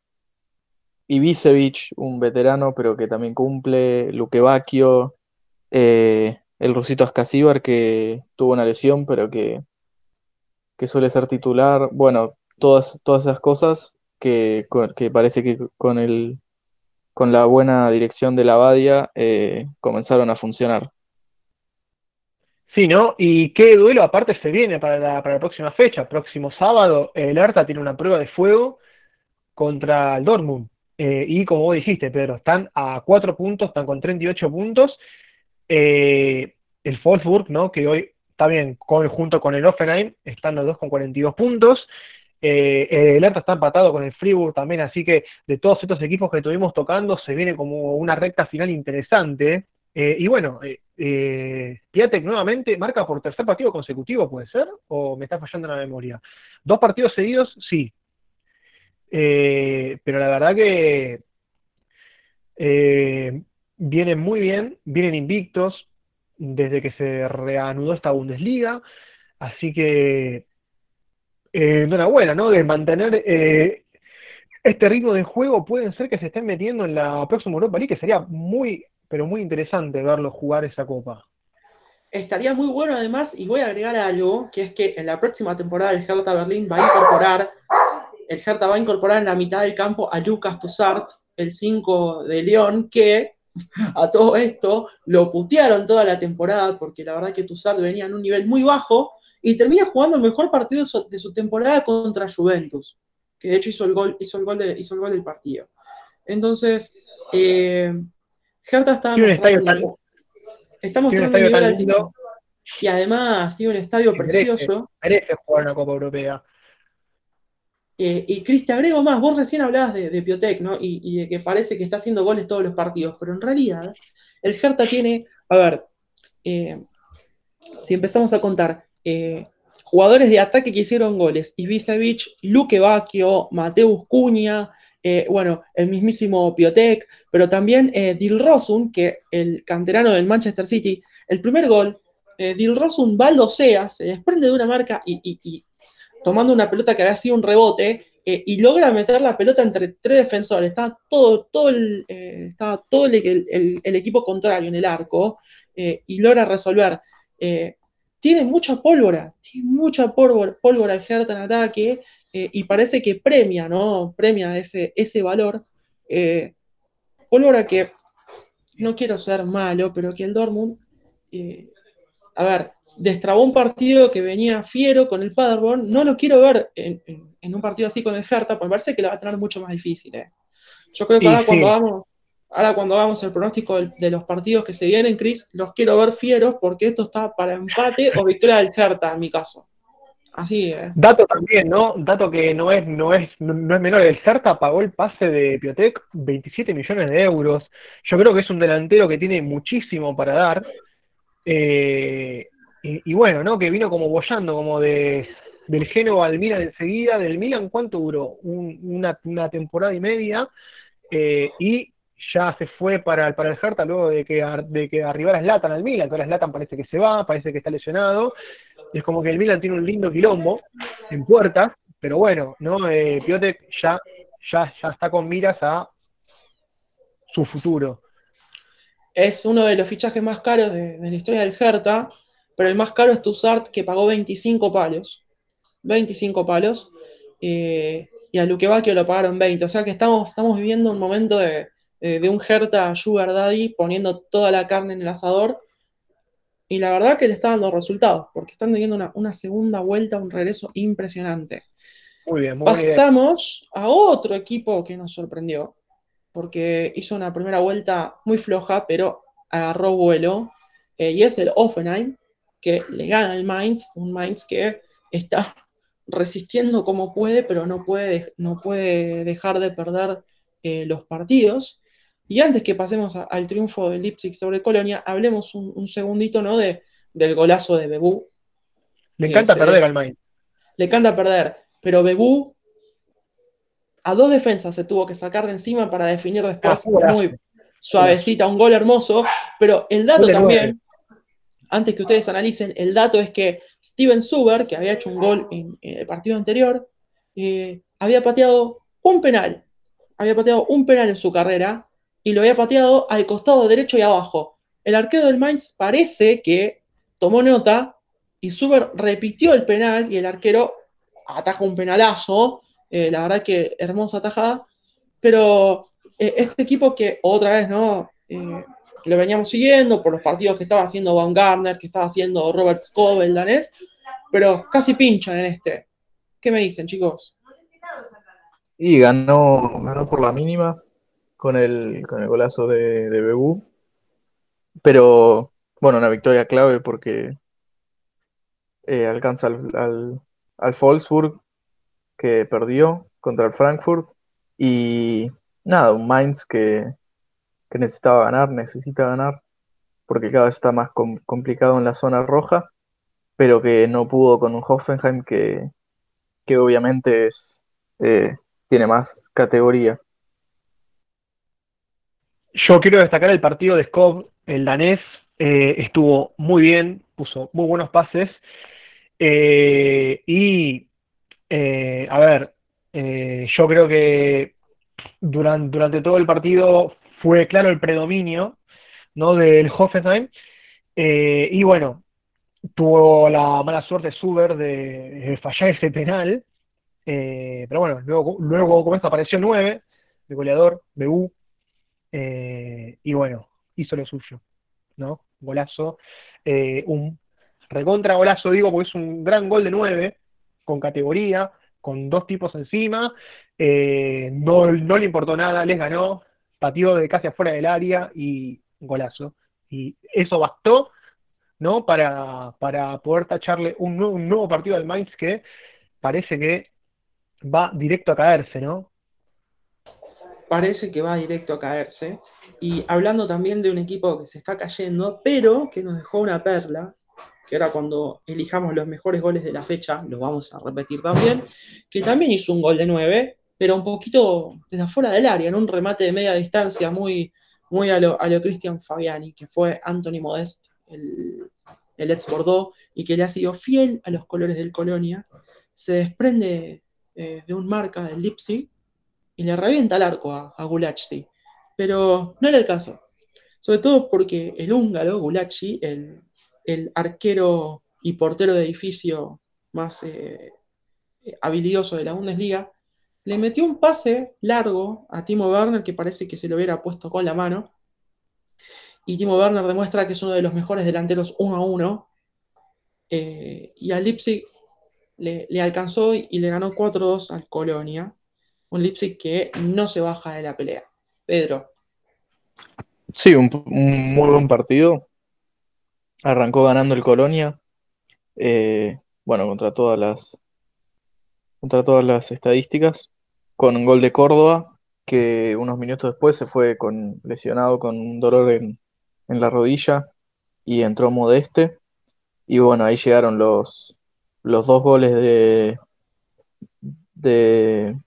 Ibisevic, un veterano pero que también cumple, Luque Bacchio, eh, el rusito Ascasíbar que tuvo una lesión pero que, que suele ser titular, bueno, todas, todas esas cosas que, que parece que con el, con la buena dirección de la Badia eh, comenzaron a funcionar. Sí, ¿no? Y qué duelo aparte se viene para la, para la próxima fecha. Próximo sábado, el Hertha tiene una prueba de fuego contra el Dortmund. Eh, y como vos dijiste, Pedro, están a cuatro puntos, están con 38 puntos. Eh, el Wolfsburg, ¿no? Que hoy está bien, con, junto con el Offenheim, están los dos con 42 puntos. Eh, el Hertha está empatado con el Fribourg también, así que de todos estos equipos que estuvimos tocando, se viene como una recta final interesante. Y bueno, eh, nuevamente marca por tercer partido consecutivo, ¿puede ser? ¿O me está fallando la memoria? Dos partidos seguidos, sí. Eh, pero la verdad que eh, vienen muy bien, vienen invictos desde que se reanudó esta Bundesliga, así que eh, enhorabuena, ¿no? De mantener eh, este ritmo de juego, pueden ser que se estén metiendo en la próxima Europa League, que sería muy, pero muy interesante verlos jugar esa copa. Estaría muy bueno además, y voy a agregar algo, que es que en la próxima temporada el Hertha Berlín va a incorporar, el Hertha va a incorporar en la mitad del campo a Lucas Toussaint, el 5 de León, que a todo esto lo putearon toda la temporada, porque la verdad que Toussaint venía en un nivel muy bajo, y termina jugando el mejor partido de su, de su temporada contra Juventus, que de hecho hizo el gol, hizo el gol, de, hizo el gol del partido. Entonces, eh, Hertha está Tiene un estadio mostrando, está un mostrando un estadio nivel tan altísimo. lindo, Y además tiene un estadio merece, precioso. merece jugar una Copa Europea. Eh, y Cris, te agrego más, vos recién hablabas de, de Piotec, ¿no? Y, de que parece que está haciendo goles todos los partidos, pero en realidad el Hertha tiene, a ver, eh, si empezamos a contar, eh, jugadores de ataque que hicieron goles, Ibisevic, Luque Bacchio, Mateus eh, bueno, el mismísimo Piotec, pero también eh, Dilrosun, que el canterano del Manchester City, el primer gol, eh, Dilrosun baldosea, se desprende de una marca y- y tomando una pelota que había sido un rebote eh, y logra meter la pelota entre tres defensores. Estaba todo, todo, el, eh, todo el, equipo contrario en el arco eh, y logra resolver. Tiene mucha pólvora, tiene mucha pólvora, pólvora Hertha en ataque y parece que premia, ¿no? Premia ese, ese valor. Pólvora que no quiero ser malo, pero que el Dortmund, a ver, destrabó un partido que venía fiero con el Paderborn. No lo quiero ver en, en- en un partido así con el Hertha, porque me parece que lo va a tener mucho más difícil. eh. Yo creo que ahora sí. cuando hagamos, ahora cuando hagamos el pronóstico de, los partidos que se vienen, Chris, los quiero ver fieros porque esto está para empate o victoria del Hertha en mi caso. Así, eh. Dato también, ¿no? Dato que no es, no es, no, es menor. El Hertha pagó el pase de Piotec 27 millones de euros. Yo creo que es un delantero que tiene muchísimo para dar. Eh, y, bueno, ¿no? Que vino como bollando, como de, del Génova al Milan enseguida. Del Milan, ¿cuánto duró? Un- una, una temporada y media. Eh, y ya se fue para, el- para el Hertha luego de que, de que arribara Zlatan al Milan. Ahora Zlatan parece que se va, parece que está lesionado. Es como que el Milan tiene un lindo quilombo en puertas, pero bueno, ¿no? Eh, Piotek ya, ya, ya está con miras a su futuro. Es uno de los fichajes más caros de, de la historia del Hertha, pero el más caro es Tussart, que pagó 25 palos. 25 palos. eh, y a Luque Bacchio lo pagaron 20. O sea que estamos, estamos viviendo un momento de, de- de un Hertha Sugar Daddy poniendo toda la carne en el asador. Y la verdad que le está dando resultados, porque están teniendo una, una segunda vuelta, un regreso impresionante. Muy bien, muy. Pasamos a otro equipo que nos sorprendió, porque hizo una primera vuelta muy floja, pero agarró vuelo, eh, y es el Offenheim, que le gana al Mainz, un Mainz que está resistiendo como puede, pero no puede, no puede dejar de perder eh, los partidos. Y antes que pasemos a- al triunfo de Leipzig sobre Colonia, hablemos un, un segundito ¿no? de, del golazo de Bebú, Le encanta perder al Mainz. Le encanta perder, pero Bebú a dos defensas se tuvo que sacar de encima para definir después ah, muy suavecita, un gol hermoso, pero el dato también, antes que ustedes analicen, el dato es que Steven Suber, que había hecho un gol en, el partido anterior, eh, había pateado un penal, había pateado un penal en su carrera y lo había pateado al costado derecho y abajo. El arquero del Mainz parece que tomó nota y Suber repitió el penal y el arquero ataja un penalazo. Eh, la verdad que hermosa atajada. Pero eh, este equipo que otra vez, ¿no? Lo veníamos siguiendo por los partidos que estaba haciendo Van Garner, que estaba haciendo Robert Scove, el danés, pero casi pinchan en este. ¿Qué me dicen, chicos? Y ganó, ganó por la mínima con el, con el golazo de, de Bebu. Pero, bueno, una victoria clave porque eh, alcanza al, al, al Wolfsburg, que perdió contra el Frankfurt, y nada, un Mainz que, que necesitaba ganar, necesita ganar, porque cada vez está más complicado en la zona roja, pero que no pudo con un Hoffenheim que, que obviamente es, eh, tiene más categoría. Yo quiero destacar el partido de Skov, el danés, eh, estuvo muy bien, puso muy buenos pases eh, y, eh, a ver, eh, yo creo que durante, durante todo el partido fue claro el predominio ¿no? del Hoffenheim. y bueno, tuvo la mala suerte Suber de, fallar ese penal. pero bueno, luego, luego como esto apareció 9 de goleador, BU. y bueno, hizo lo suyo, ¿no? Golazo. un recontra golazo, digo, porque es un gran gol de nueve, con categoría, con dos tipos encima, eh, no, le importó nada, les ganó, pateó de casi afuera del área y golazo. Y eso bastó, ¿no? Para, para poder tacharle un nuevo, partido al Mainz que parece que va directo a caerse, ¿no? Parece que va directo a caerse. Y hablando también de un equipo que se está cayendo, pero que nos dejó una perla, que ahora cuando elijamos los mejores goles de la fecha, los vamos a repetir también, que también hizo un gol de 9, pero un poquito desde afuera del área, en un remate de media distancia muy, muy a lo, a lo Cristian Fabiani, que fue Anthony Modest, el, el ex Bordeaux, y que le ha sido fiel a los colores del Colonia, se desprende eh, de un marca del Leipzig y le revienta el arco a, a Gulacsi. Pero no era el caso. Sobre todo porque el húngaro, Gulacsi, el, el arquero y portero de edificio más eh, habilidoso de la Bundesliga, le metió un pase largo a Timo Werner que parece que se lo hubiera puesto con la mano. Y Timo Werner demuestra que es uno de los mejores delanteros uno a uno. Eh, y al Leipzig le, alcanzó y le ganó 4-2 al Colonia. Un Leipzig que no se baja de la pelea. Pedro. Sí, un muy buen partido. Arrancó ganando el Colonia, eh, bueno, contra todas las contra todas las estadísticas, con un gol de Córdoba, que unos minutos después se fue con, lesionado con un dolor en, la rodilla y entró Modeste. Y bueno, ahí llegaron los, los dos goles de, de,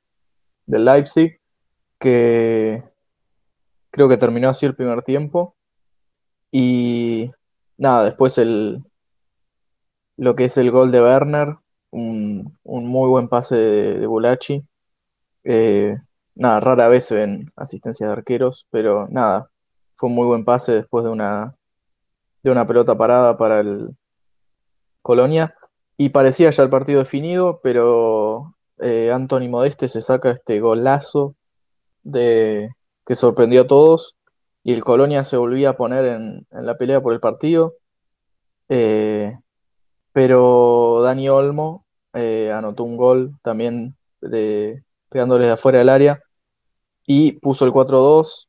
de Leipzig, que creo que terminó así el primer tiempo. Y nada, después el, lo que es el gol de Werner, un, muy buen pase de, de. Eh, nada, rara vez se ven asistencias de arqueros, pero nada, fue un muy buen pase después de una, de una pelota parada para el Colonia. Y parecía ya el partido definido, pero eh, Anthony Modeste se saca este golazo de, que sorprendió a todos y el Colonia se volvía a poner en, la pelea por el partido. Eh, pero Dani Olmo eh, anotó un gol también de, pegándole de afuera del área y puso el 4-2,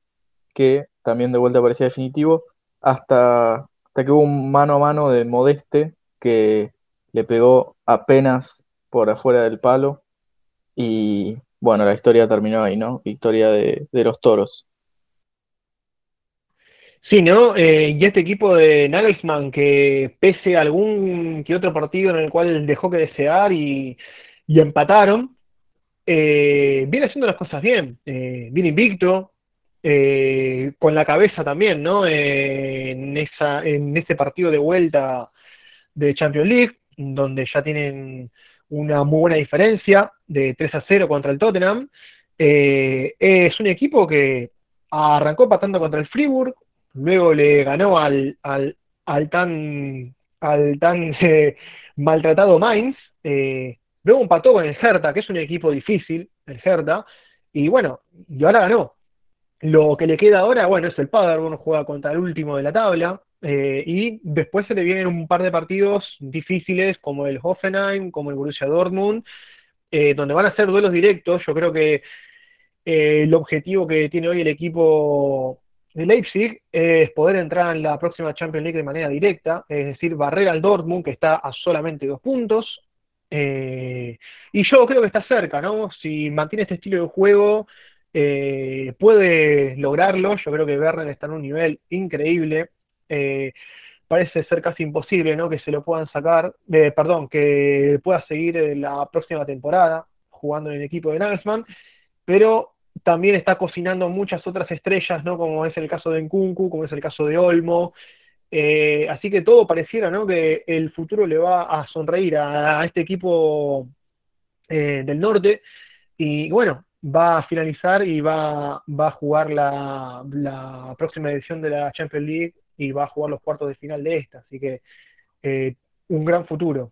que también de vuelta parecía definitivo, hasta, hasta que hubo un mano a mano de Modeste que le pegó apenas por afuera del palo. Y bueno, la historia terminó ahí, ¿no? Victoria de, de los toros. Sí, ¿no? Eh, y este equipo de Nagelsmann, que pese a algún que otro partido en el cual dejó que desear y, y empataron, eh, viene haciendo las cosas bien, eh, viene invicto, eh, con la cabeza también, ¿no? en, esa, en ese partido de vuelta de Champions League, donde ya tienen una muy buena diferencia de 3 a 0 contra el Tottenham. es un equipo que arrancó patando contra el Fribourg, luego le ganó al, al, tan, al tan maltratado Mainz, eh, luego empató con el Hertha, que es un equipo difícil, el Hertha, y bueno, y ahora ganó. Lo que le queda ahora, bueno, es el Paderborn, juega contra el último de la tabla, eh, y después se le vienen un par de partidos difíciles como el Hoffenheim, como el Borussia Dortmund, eh, donde van a ser duelos directos. Yo creo que el objetivo que tiene hoy el equipo de Leipzig es poder entrar en la próxima Champions League de manera directa, es decir, barrer al Dortmund, que está a solamente dos puntos. Eh, y yo creo que está cerca, ¿no? Si mantiene este estilo de juego, eh, puede lograrlo. Yo creo que Werner está en un nivel increíble. Eh, parece ser casi imposible, ¿no? Que se lo puedan sacar, perdón, que pueda seguir la próxima temporada jugando en el equipo de Nagelsmann, pero también está cocinando muchas otras estrellas, ¿no? Como es el caso de Nkunku, como es el caso de Olmo. Eh, así que todo pareciera, ¿no? Que el futuro le va a sonreír a, este equipo eh, del norte. Y bueno, va a finalizar y va, a jugar la, la, próxima edición de la Champions League y va a jugar los cuartos de final de esta. Así que eh, un gran futuro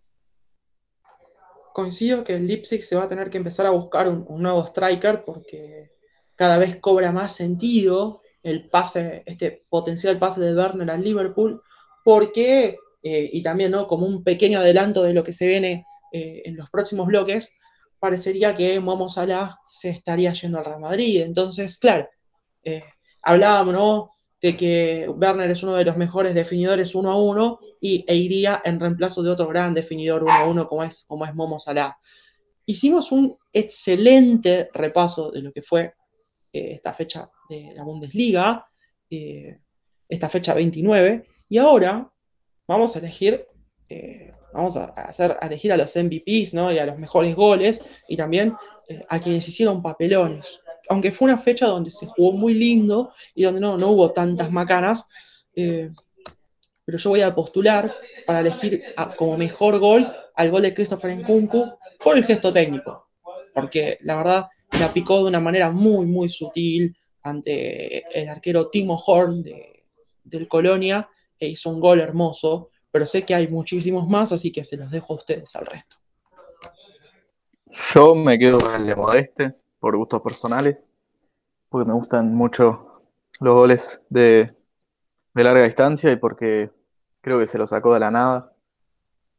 coincido que el Leipzig se va a tener que empezar a buscar un, nuevo striker porque cada vez cobra más sentido el pase, este potencial pase de Werner al Liverpool, porque, eh, y también ¿no? como un pequeño adelanto de lo que se viene eh, en los próximos bloques, parecería que Momo Salah se estaría yendo al Real Madrid. Entonces, claro, eh, hablábamos de que Werner es uno de los mejores definidores uno a uno y, e iría en reemplazo de otro gran definidor uno a uno como es, como es Momo Salah. Hicimos un excelente repaso de lo que fue eh, esta fecha de la Bundesliga, eh, esta fecha 29, y ahora vamos a elegir, eh, vamos a, hacer, elegir a los MVPs ¿no? y a los mejores goles, y también a quienes hicieron papelones. Aunque fue una fecha donde se jugó muy lindo y donde no, no hubo tantas macanas, pero yo voy a postular para elegir como mejor gol al gol de Christopher Nkunku por el gesto técnico. Porque la verdad, la picó de una manera muy, muy sutil ante el arquero Timo Horn del Colonia e hizo un gol hermoso, pero sé que hay muchísimos más, así que se los dejo a ustedes al resto. Yo me quedo con el de Modeste, por gustos personales, porque me gustan mucho los goles de, de larga distancia y porque creo que se lo sacó de la nada.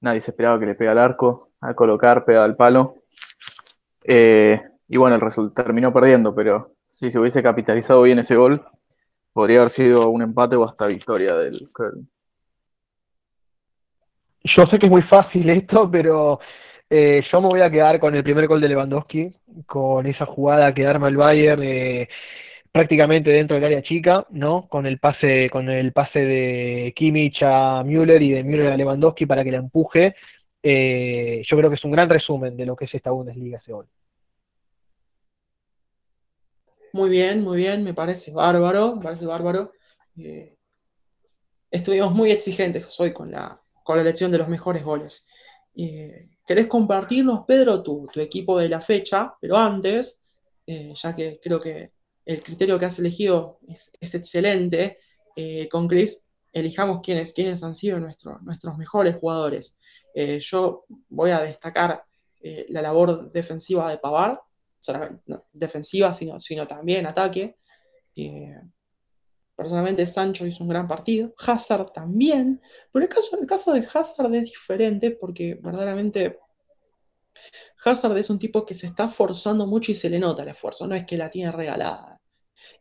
Nadie se esperaba que le pegue al arco, a colocar, pega al palo. Eh, y bueno, el resultado terminó perdiendo, pero si se hubiese capitalizado bien ese gol, podría haber sido un empate o hasta victoria del Köln. Yo sé que es muy fácil esto, pero eh, yo me voy a quedar con el primer gol de Lewandowski, con esa jugada que arma el Bayern eh, prácticamente dentro del área chica, ¿no? Con el pase, con el pase de Kimmich a Müller y de Müller a Lewandowski para que la empuje. Eh, yo creo que es un gran resumen de lo que es esta Bundesliga ese gol. Muy bien, muy bien, me parece bárbaro, me parece bárbaro. Eh, estuvimos muy exigentes hoy con la, con la elección de los mejores goles. Eh, ¿Querés compartirnos, Pedro, tu, equipo de la fecha? Pero antes, eh, ya que creo que el criterio que has elegido es, excelente, con Chris, elijamos quiénes, quiénes han sido nuestros mejores jugadores. yo voy a destacar la labor defensiva de Pavar, defensiva, sino, sino también ataque. Eh, personalmente Sancho hizo un gran partido, Hazard también, pero el caso, el caso de Hazard es diferente porque verdaderamente Hazard es un tipo que se está forzando mucho y se le nota el esfuerzo, no es que la tiene regalada.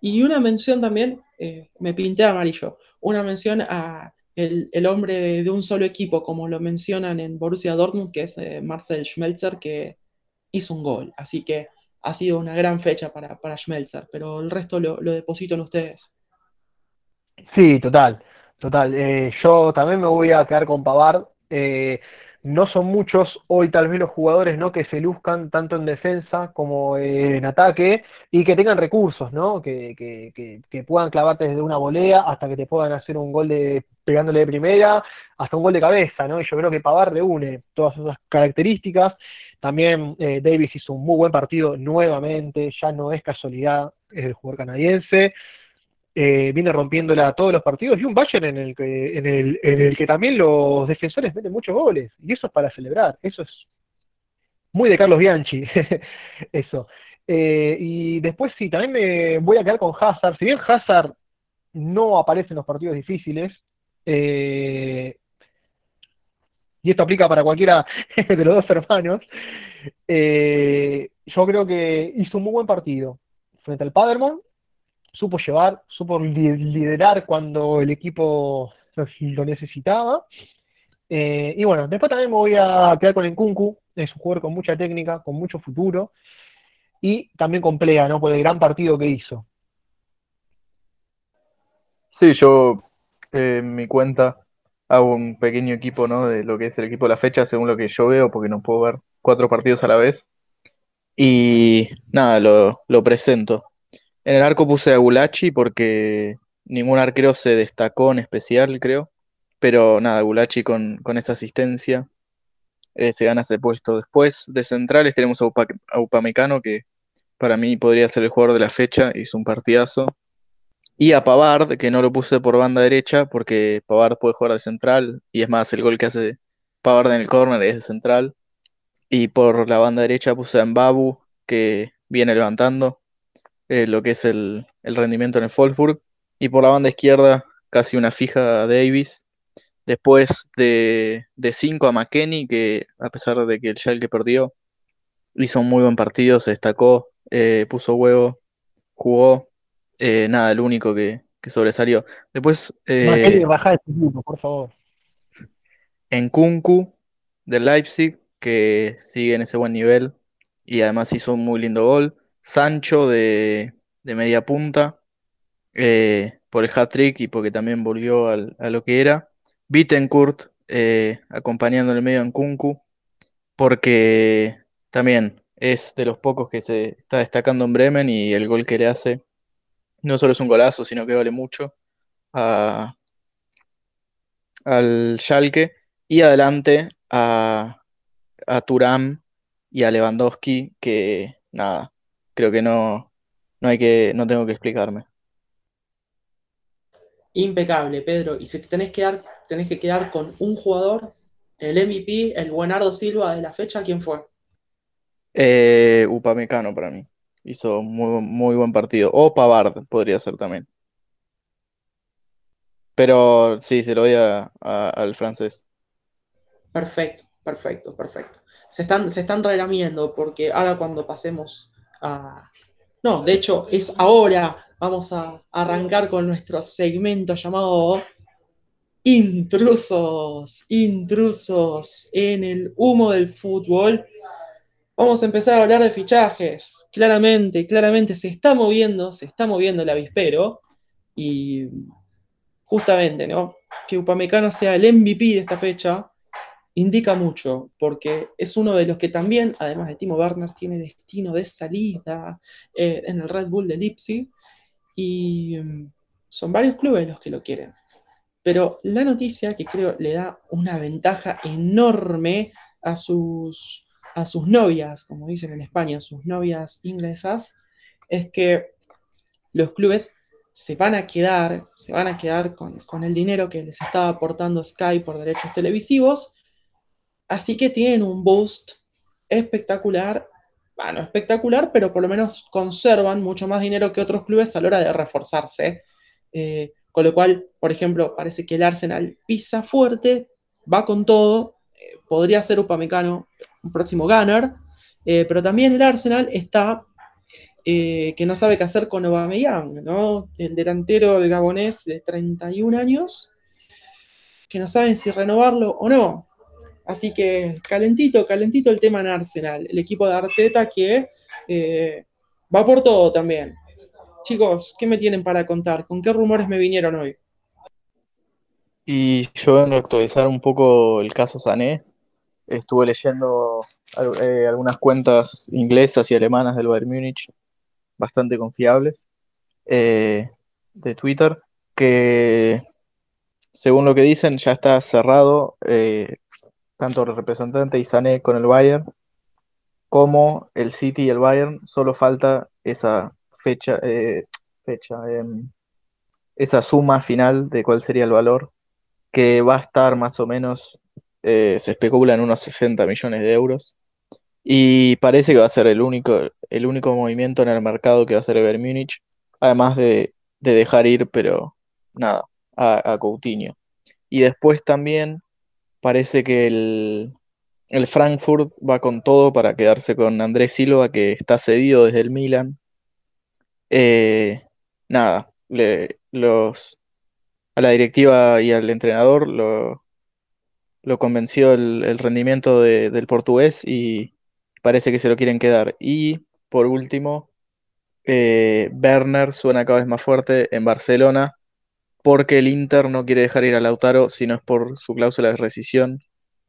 Y una mención también, eh, me pinté amarillo, una mención a el, hombre de un solo equipo, como lo mencionan en Borussia Dortmund, que es eh, Marcel Schmelzer, que hizo un gol. Así que ha sido una gran fecha para, para Schmelzer, pero el resto lo, deposito en ustedes. Sí, total, total. Eh, yo también me voy a quedar con Pavard. Eh, no son muchos hoy tal vez los jugadores, ¿no? que se luzcan tanto en defensa como en ataque y que tengan recursos, ¿no? Que, que, que, que puedan clavarte desde una volea hasta que te puedan hacer un gol de pegándole de primera hasta un gol de cabeza, ¿no? Y yo creo que Pavard reúne todas esas características. También eh, Davis hizo un muy buen partido nuevamente, ya no es casualidad, es el jugador canadiense. Eh, viene rompiéndola todos los partidos, y un Bayern en el, que, en, el, en el que también los defensores meten muchos goles, y eso es para celebrar, eso es muy de Carlos Bianchi, eso. Eh, y después sí, también me voy a quedar con Hazard, si bien Hazard no aparece en los partidos difíciles, eh, y esto aplica para cualquiera de los dos hermanos, eh, yo creo que hizo un muy buen partido frente al Paderborn supo llevar, supo liderar cuando el equipo lo necesitaba. Eh, y bueno, después también me voy a quedar con el Kunku, es un jugador con mucha técnica, con mucho futuro, y también con Plea, ¿no? Por el gran partido que hizo. Sí, yo eh, en mi cuenta hago un pequeño equipo, ¿no? De lo que es el equipo de la fecha, según lo que yo veo, porque no puedo ver cuatro partidos a la vez. Y nada, lo, lo presento. En el arco puse a Gulachi porque ningún arquero se destacó en especial, creo. Pero nada, Gulachi con, con esa asistencia eh, se gana ese puesto. Después de centrales tenemos a, Upamecano, que para mí podría ser el jugador de la fecha, hizo un partidazo. Y a Pavard, que no lo puse por banda derecha, porque Pavard puede jugar de central, y es más, el gol que hace Pavard en el córner es de central. Y por la banda derecha puse a Mbabu, que viene levantando, eh, lo que es el, rendimiento en el Wolfsburg. Y por la banda izquierda, casi una fija Davis. Después de 5 a McKenny, que a pesar de que el Schalke perdió, hizo un muy buen partido, se destacó, eh, puso huevo, jugó. Eh, nada, el único que, sobresalió. Después. Baja este grupo, por favor. En Kunku, del Leipzig, que sigue en ese buen nivel y además hizo un muy lindo gol. Sancho de, media punta eh, por el hat-trick y porque también volvió a lo que era. Bittencourt eh, acompañando en el medio en Kunku porque también es de los pocos que se está destacando en Bremen y el gol que le hace no solo es un golazo, sino que vale mucho a, al Schalke y adelante a, a Turam y a Lewandowski que nada, creo que no, no hay que, no tengo que explicarme. Impecable, Pedro. Y si te tenés que, dar, tenés que quedar con un jugador, el MVP, el Buenardo Silva de la fecha, ¿quién fue? Eh, Upamecano para mí. Hizo muy, muy buen partido. O Pavard podría ser también. Pero sí, se lo doy al francés. Perfecto, perfecto, perfecto. Se están, se están porque ahora cuando pasemos no, de hecho, es ahora. Vamos a arrancar con nuestro segmento llamado Intrusos, intrusos en el humo del fútbol. Vamos a empezar a hablar de fichajes. Claramente, claramente se está moviendo, se está moviendo el avispero. Y justamente, ¿no? Que Upamecano sea el MVP de esta fecha indica mucho, porque es uno de los que también, además de Timo Werner, tiene destino de salida eh, en el Red Bull de Leipzig, y mm, son varios clubes los que lo quieren. Pero la noticia que creo le da una ventaja enorme a sus, a sus novias, como dicen en España, sus novias inglesas, es que los clubes se van a quedar, se van a quedar con, con el dinero que les estaba aportando Sky por derechos televisivos Así que tienen un boost espectacular, bueno, espectacular, pero por lo menos conservan mucho más dinero que otros clubes a la hora de reforzarse. Eh, con lo cual, por ejemplo, parece que el Arsenal pisa fuerte, va con todo, eh, podría ser Upamecano un próximo gunner, eh, pero también el Arsenal está que no sabe qué hacer con Aubameyang, ¿no? El delantero del gabonés de 31 años, que no saben si renovarlo o no. Así que calentito, calentito el tema en Arsenal. El equipo de Arteta que eh, va por todo también. Chicos, ¿qué me tienen para contar? ¿Con qué rumores me vinieron hoy? Y yo vengo actualizar un poco el caso Sané. Estuve leyendo eh, algunas cuentas inglesas y alemanas del Bayern Múnich, bastante confiables, eh, de Twitter, que según lo que dicen ya está cerrado eh, tanto el representante y Sané con el Bayern como el City y el Bayern. Solo falta esa fecha, fecha em, esa suma final de cuál sería el valor que va a estar más o menos, eh, se especula en unos 60 millones de euros. Y parece que va a ser el único, el único movimiento en el mercado que va a hacer el Múnich, además de, dejar ir, pero nada, a, Coutinho. Y después también parece que el, el Frankfurt va con todo para quedarse con Andrés Silva, que está cedido desde el Milan. Eh, nada, le, los, a la directiva y al entrenador lo, convenció el, rendimiento del portugués y parece que se lo quieren quedar. Y por último, eh, Werner suena cada vez más fuerte en Barcelona porque el Inter no quiere dejar ir a Lautaro si no es por su cláusula de rescisión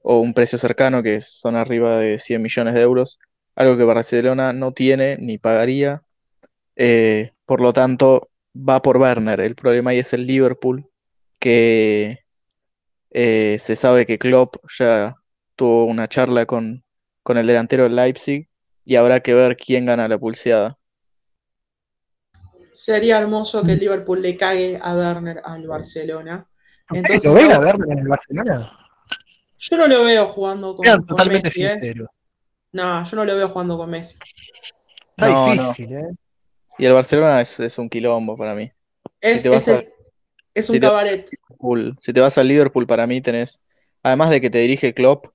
o un precio cercano que son arriba de 100 millones de euros, algo que Barcelona no tiene ni pagaría. Eh, por lo tanto, va por Werner. El problema ahí es el Liverpool, que eh, se sabe que Klopp ya tuvo una charla con, con el delantero del Leipzig y habrá que ver quién gana la pulseada. Sería hermoso que el Liverpool le cague a Werner al Barcelona. Entonces, ¿Lo ven a Werner en el Barcelona? Yo no lo veo jugando con, Messi. ¿eh? No, yo no lo veo jugando con Messi. Está difícil, ¿eh? Y el Barcelona es, un quilombo para mí. Es, un cabaret. si te vas al Liverpool, para mí tenés. Además de que te dirige Klopp,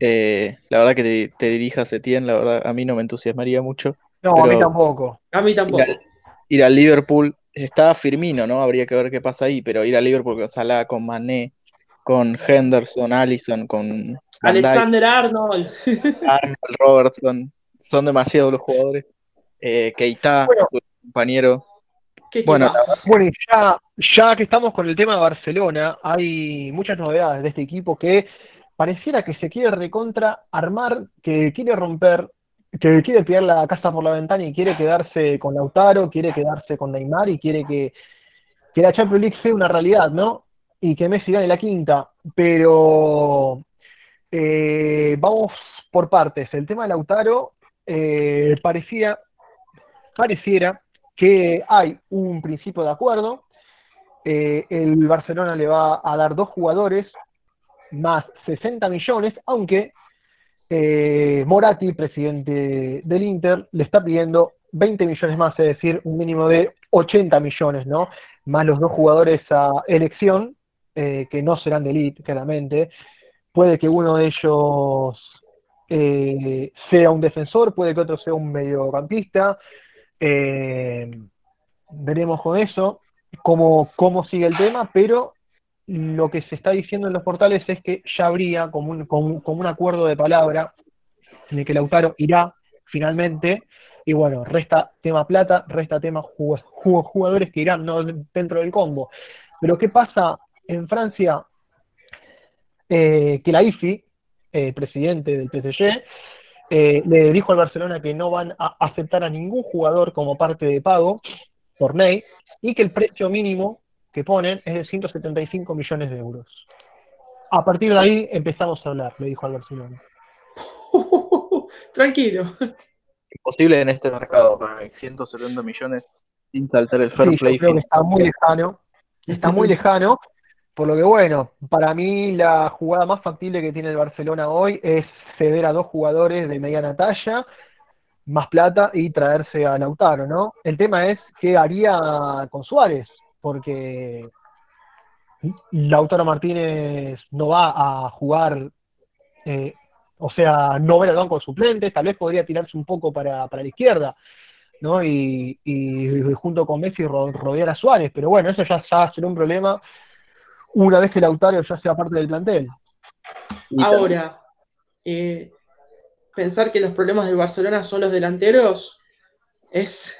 eh, la verdad que te, te dirija Setien, la verdad, a mí no me entusiasmaría mucho. No, a mí tampoco. A mí tampoco. Ir al, Liverpool, está Firmino, ¿no? Habría que ver qué pasa ahí, pero ir al Liverpool con Salah, con Mané, con Henderson, Allison, con. Alexander Arnold. Arnold Robertson, son demasiados los jugadores eh, Keita, compañero. bueno, bueno ya, ya que estamos con el tema de Barcelona, hay muchas novedades de este equipo que pareciera que se quiere recontra armar, que quiere romper, que quiere tirar la casa por la ventana y quiere quedarse con Lautaro, quiere quedarse con Neymar y quiere que, que la Champions League sea una realidad, ¿no? Y que Messi gane la quinta. Pero eh, vamos por partes. El tema de Lautaro eh, parecía pareciera que hay un principio de acuerdo. Eh, el Barcelona le va a dar dos jugadores más 60 millones, aunque eh, Moratti, presidente del Inter, le está pidiendo 20 millones más, es decir, un mínimo de 80 millones, ¿no? Más los dos jugadores a elección, eh, que no serán de elite, claramente. Puede que uno de ellos sea un defensor, puede que otro sea un mediocampista, eh, veremos con eso cómo, cómo sigue el tema, pero lo que se está diciendo en los portales es que ya habría como un, como, un acuerdo de palabra en el que Lautaro irá finalmente. Y bueno, resta tema plata, resta tema jugadores que irán dentro del combo. Pero ¿qué pasa en Francia? Eh, que la IFI, eh, presidente del PSG, eh, le dijo al Barcelona que no van a aceptar a ningún jugador como parte de pago por Ney y que el precio mínimo que ponen es de 175 millones de euros. A partir de ahí empezamos a hablar, le dijo al Barcelona. tranquilo. Imposible en este mercado, para 170 millones sin saltar el fair play. está muy lejano. Está muy lejano. Por lo que bueno, para mí la jugada más factible que tiene el Barcelona hoy es ceder a dos jugadores de mediana talla, más plata y traerse a Lautaro, ¿no? El tema es qué haría con Suárez, porque Lautaro Martínez no va a jugar, eh, o sea, no ver al banco de suplentes, tal vez podría tirarse un poco para, para la izquierda, ¿no? Y, junto con Messi rodear a Suárez, pero bueno, eso ya, ya será un problema una vez que Lautaro ya sea parte del plantel. Ahora, eh, pensar que los problemas del Barcelona son los delanteros es,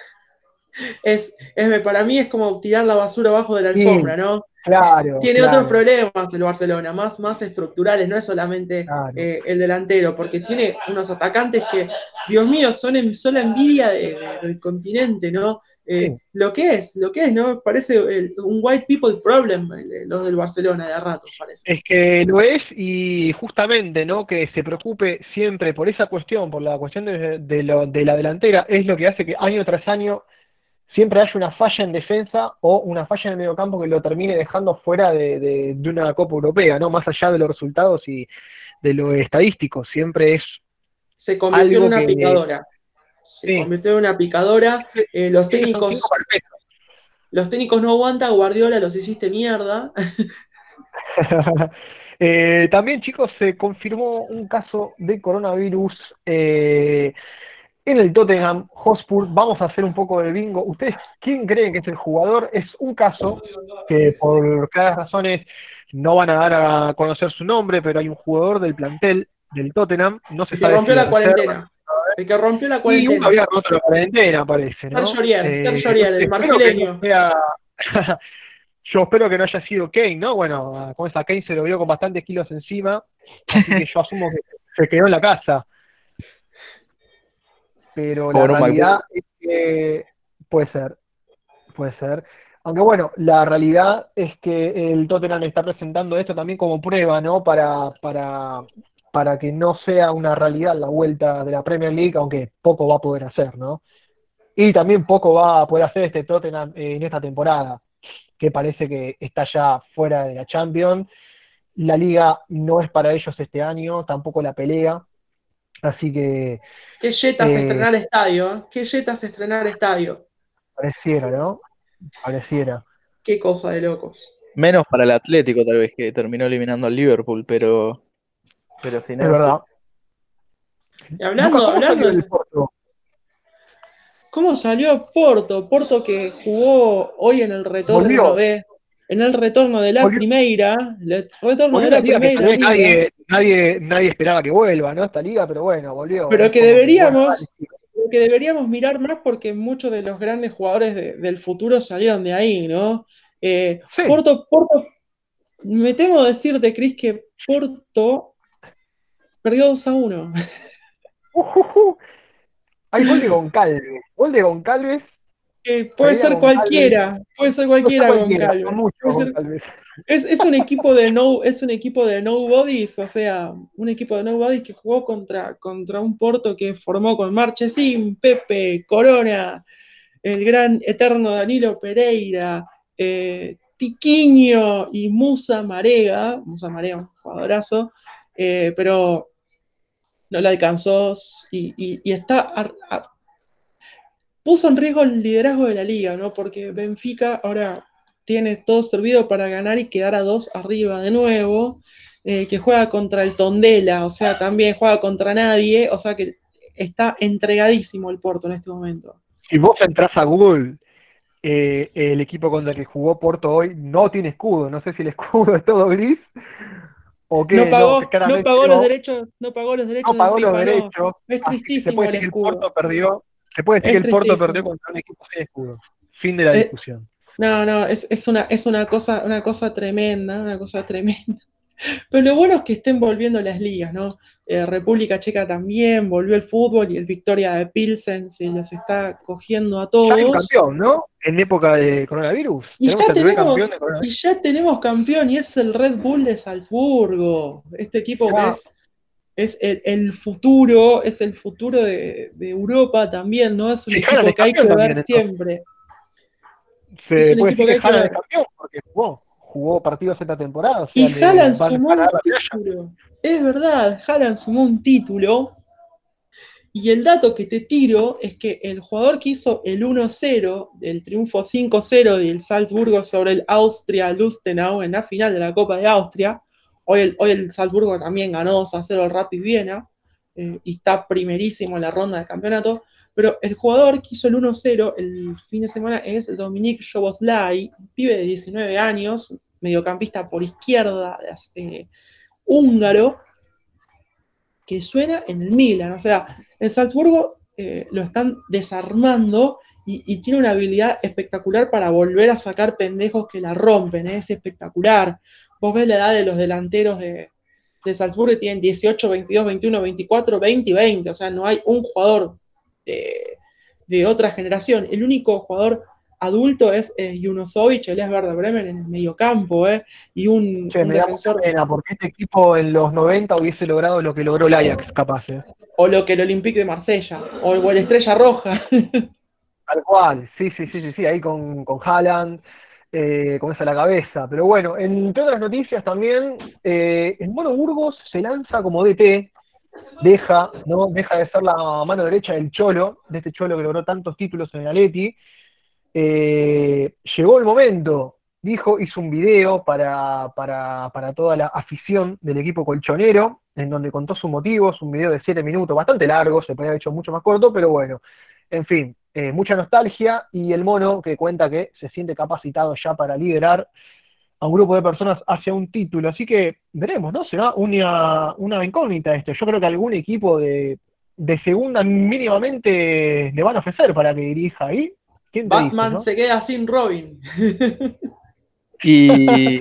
es, es, para mí es como tirar la basura abajo de la alfombra, ¿no? Claro. Tiene otros problemas el Barcelona, más, más estructurales, no es solamente eh, el delantero, porque tiene unos atacantes que, Dios mío, son, en, la envidia del continente, ¿no? Eh, lo que es, lo que es, ¿no? Parece un white people problem, los del Barcelona de a rato, parece. Es que lo es y justamente, ¿no? Que se preocupe siempre por esa cuestión, por la cuestión de, de, lo, de la delantera, es lo que hace que año tras año siempre haya una falla en defensa o una falla en el mediocampo que lo termine dejando fuera de, una Copa Europea, ¿no? Más allá de los resultados y de lo estadístico, siempre es. Se convirtió en una picadora. Se convirtió en una picadora. Eh, los técnicos. Los técnicos no aguantan, Guardiola los hiciste mierda. Eh, también, chicos, se confirmó un caso de coronavirus. Eh, en el Tottenham Hotspur. Vamos a hacer un poco de bingo. ¿Ustedes quién creen que es el jugador? Es un caso que por claras razones no van a dar a conocer su nombre, pero hay un jugador del plantel del Tottenham. No se el que rompió la cuarentena. El que rompió la cuarentena. Y uno había roto la cuarentena, parece, ¿no? Sergio eh, el marfileño. yo espero que no haya sido Kane, ¿no? Bueno, con esa Kane se lo vio con bastantes kilos encima, así que yo asumo que se quedó en la casa pero la realidad es que puede ser, puede ser. Aunque bueno, la realidad es que el Tottenham está presentando esto también como prueba, ¿no? Para, para, para que no sea una realidad la vuelta de la Premier League, aunque poco va a poder hacer, ¿no? Y también poco va a poder hacer este Tottenham en esta temporada, que parece que está ya fuera de la Champions. La liga no es para ellos este año, tampoco la pelea. Así que. Qué jetas eh, estrenar estadio, qué jetas estrenar estadio. Pareciera, ¿no? Pareciera. Qué cosa de locos. Menos para el Atlético, tal vez, que terminó eliminando al Liverpool, pero. Pero sin Es verdad. Y hablando, hablando. Del Porto? ¿Cómo salió Porto? Porto que jugó hoy en el retorno de en el retorno de la primera, el retorno de la, primera. Nadie, nadie, nadie esperaba que vuelva, ¿no? Esta liga, pero bueno, volvió. Pero que deberíamos, que deberíamos mirar más porque muchos de los grandes jugadores del futuro salieron de ahí, ¿no? Eh, Porto, Porto, me temo decirte, Cris, que Porto perdió 2 a 1. Hay gol de Goncalves. Gol de Goncalves puede ser cualquiera, puede ser cualquiera, con Es, un equipo de no, es un equipo de nobodies, o sea, un equipo de nobodies que jugó contra, contra un Porto que formó con Marchesín, Pepe, Corona, el gran eterno Danilo Pereira, eh, Tiquiño y Musa Marega, Musa Marega, un jugadorazo, eh, pero no le alcanzó y, está puso en riesgo el liderazgo de la liga, ¿no? Porque Benfica ahora tiene todo servido para ganar y quedar a dos arriba de nuevo, eh, que juega contra el Tondela, o sea, también juega contra nadie, o sea que está entregadísimo el Porto en este momento. Si vos entras a Google, eh, el equipo contra el que jugó Porto hoy no tiene escudo, no sé si el escudo es todo gris o qué. No pagó, no, pagó los derechos, no pagó los derechos. No pagó los derechos. Es tristísimo el escudo. El Porto perdió se puede decir que el Porto perdió contra un equipo sin escudo. Fin de la eh, discusión. No, no, es, una, es una, cosa, una cosa tremenda, una cosa tremenda. Pero lo bueno es que estén volviendo las ligas, ¿no? Eh, República Checa también, volvió el fútbol y el Victoria de Pilsen se los está cogiendo a todos. Ya campeón, ¿no? En época de coronavirus. Y ya, tenemos, y ya tenemos campeón y es el Red Bull de Salzburgo. Este equipo que es es el, futuro, es el futuro de, Europa también, ¿no? Es un equipo que hay que ver siempre. Se puede decir que, que de campeón porque jugó, jugó partidos esta temporada. y Haaland sumó un título. Es verdad, Haaland sumó un título. Y el dato que te tiro es que el jugador que hizo el 1-0, el triunfo 5-0 del Salzburgo sobre el Austria Lustenau en la final de la Copa de Austria, Hoy el, Salzburgo también ganó 2 a 0 el Rapid Viena eh, y está primerísimo en la ronda de campeonato. Pero el jugador que hizo el 1-0 el fin de semana es el Dominik Joboslai, un pibe de 19 años, mediocampista por izquierda, eh, húngaro, que suena en el Milan. O sea, el Salzburgo eh, lo están desarmando y, tiene una habilidad espectacular para volver a sacar pendejos que la rompen, es espectacular. Vos ves la edad de los delanteros de, de Salzburgo que tienen 18, 22, 21, 24, 20 y 20, o sea, no hay un jugador de, de otra generación. El único jugador adulto es eh, Junosovic, el Werder Bremen en el mediocampo, ¿eh? Y un, defensor. Pena porque este equipo en los 90 hubiese logrado lo que logró el Ajax, capaz. ¿eh? O lo que el Olympique de Marsella, o, el Estrella Roja. Tal cual, sí, sí, sí, sí, sí, ahí con, con Haaland, eh, con esa la cabeza. Pero bueno, entre otras noticias también, eh, el Mono Burgos se lanza como DT, deja, ¿no? Deja de ser la mano derecha del Cholo, de este Cholo que logró tantos títulos en el Atleti. Eh, llegó el momento, dijo, hizo un video para, para, para, toda la afición del equipo colchonero, en donde contó sus motivos, un video de 7 minutos, bastante largo, se podría haber hecho mucho más corto, pero bueno, en fin, eh, mucha nostalgia y el mono que cuenta que se siente capacitado ya para liderar a un grupo de personas hacia un título. Así que veremos, ¿no? Será una, una incógnita esto. Yo creo que algún equipo de, de segunda mínimamente le van a ofrecer para que dirija ahí Batman se queda sin Robin. y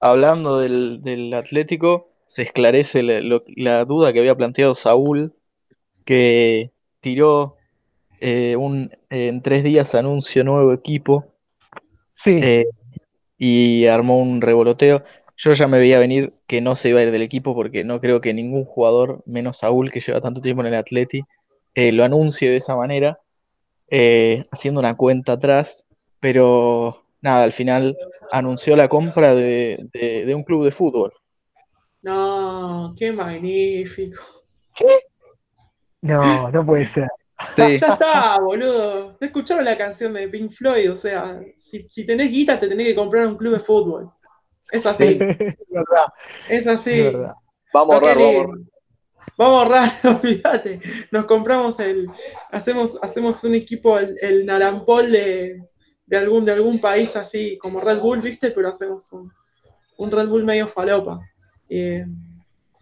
hablando del, Atlético, se esclarece la, duda que había planteado Saúl, que tiró eh, un, en tres días anuncio nuevo equipo. Sí. Eh, y armó un revoloteo. Yo ya me veía venir que no se iba a ir del equipo porque no creo que ningún jugador, menos Saúl, que lleva tanto tiempo en el Atleti, eh, lo anuncie de esa manera. Eh, haciendo una cuenta atrás, pero nada, al final anunció la compra de, un club de fútbol. No, qué magnífico. ¿Qué? No, no puede ser. Ya está, boludo. ¿No la canción de Pink Floyd? O sea, si, tenés guita, te tenés que comprar un club de fútbol. Es así. es, así. Vamos a ahorrar, vamos a ahorrar. Vamos a ahorrar, olvídate. Nos compramos el. Hacemos, hacemos un equipo, el, Narampol de, algún, de algún país así, como Red Bull, ¿viste? Pero hacemos un, Red Bull medio falopa. Eh,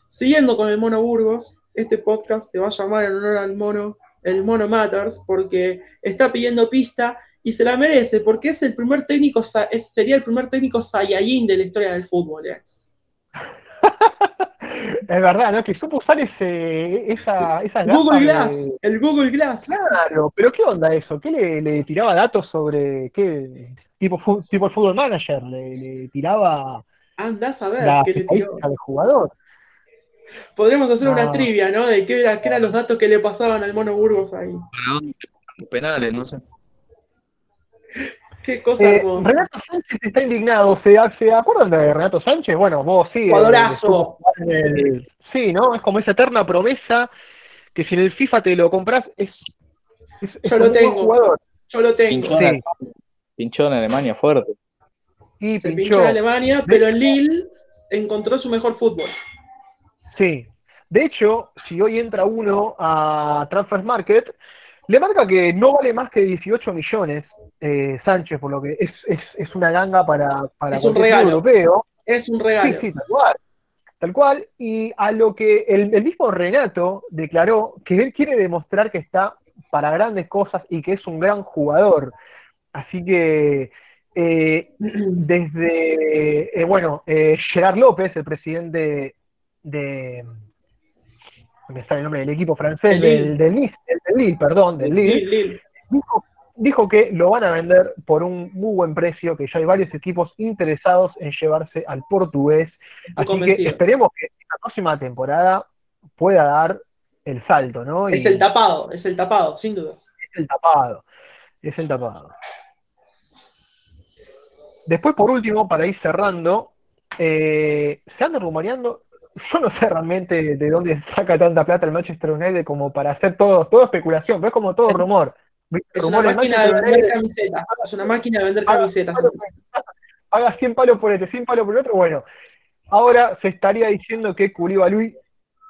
siguiendo con el Mono Burgos, este podcast se va a llamar en honor al mono, el Mono Matters, porque está pidiendo pista y se la merece, porque es el primer técnico, sería el primer técnico Saiyajin de la historia del fútbol. ¿eh? Es verdad, ¿no? Que supo usar ese, esa, esas Google Glass, el Google Glass. Claro, pero ¿qué onda eso? ¿Qué le, tiraba datos sobre qué? Tipo, tipo el Fútbol Manager, le, tiraba. Andás a ver qué le tiró. Al jugador. Podríamos hacer una trivia, ¿no? De qué, era, qué eran los datos que le pasaban al Mono Burgos ahí. Penales, no sé. Qué cosa eh, Renato Sánchez está indignado. ¿Se, ¿Se acuerdan de Renato Sánchez? Bueno, vos sí. Jugadorazo. sí, ¿no? Es como esa eterna promesa que si en el FIFA te lo compras es. Yo lo tengo. Yo lo tengo. Pinchó, en Alemania fuerte. Se pinchó. en Alemania, pero Lille encontró su mejor fútbol. Sí. De hecho, si hoy entra uno a Transfer Market, le marca que no vale más que 18 millones eh, Sánchez, por lo que es, es, es una ganga para, para es un regalo. europeo. Es un regalo. Sí, sí, tal cual. Tal cual. Y a lo que el, mismo Renato declaró que él quiere demostrar que está para grandes cosas y que es un gran jugador. Así que eh, desde, eh, bueno, Gerard López, el presidente de, me sale el nombre del equipo francés, del, del, Lille, perdón, del Lille, dijo dijo que lo van a vender por un muy buen precio, que ya hay varios equipos interesados en llevarse al portugués. Así que esperemos que la próxima temporada pueda dar el salto, ¿no? Es el tapado, es el tapado, sin dudas. Es el tapado, es el tapado. Después, por último, para ir cerrando, eh, se anda rumoreando, yo no sé realmente de dónde saca tanta plata el Manchester United como para hacer todo, todo especulación, pero es como todo rumor. Es una máquina de vender camisetas. Es una máquina de vender camisetas. Haga 100 palos por este, 100 palos por el otro. Bueno, ahora se estaría diciendo que Koulibaly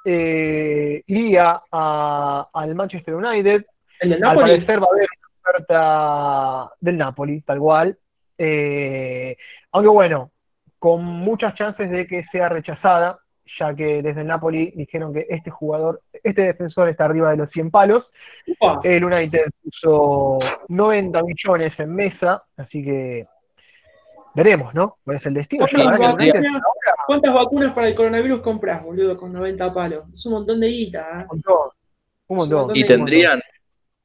eh, iría al Manchester United. ¿El del Napoli? Al parecer va a haber una oferta del Napoli, tal cual. Eh, aunque bueno, con muchas chances de que sea rechazada, ya que desde el Napoli dijeron que este jugador, este defensor está arriba de los 100 palos. El United puso 90 millones en mesa, así que veremos, ¿no? ¿Cuál es el destino? ¿Cuántas, vacunas, para el coronavirus compras, boludo, con 90 palos? Es un montón de guita. ¿eh? Un montón. Un montón. y tendrían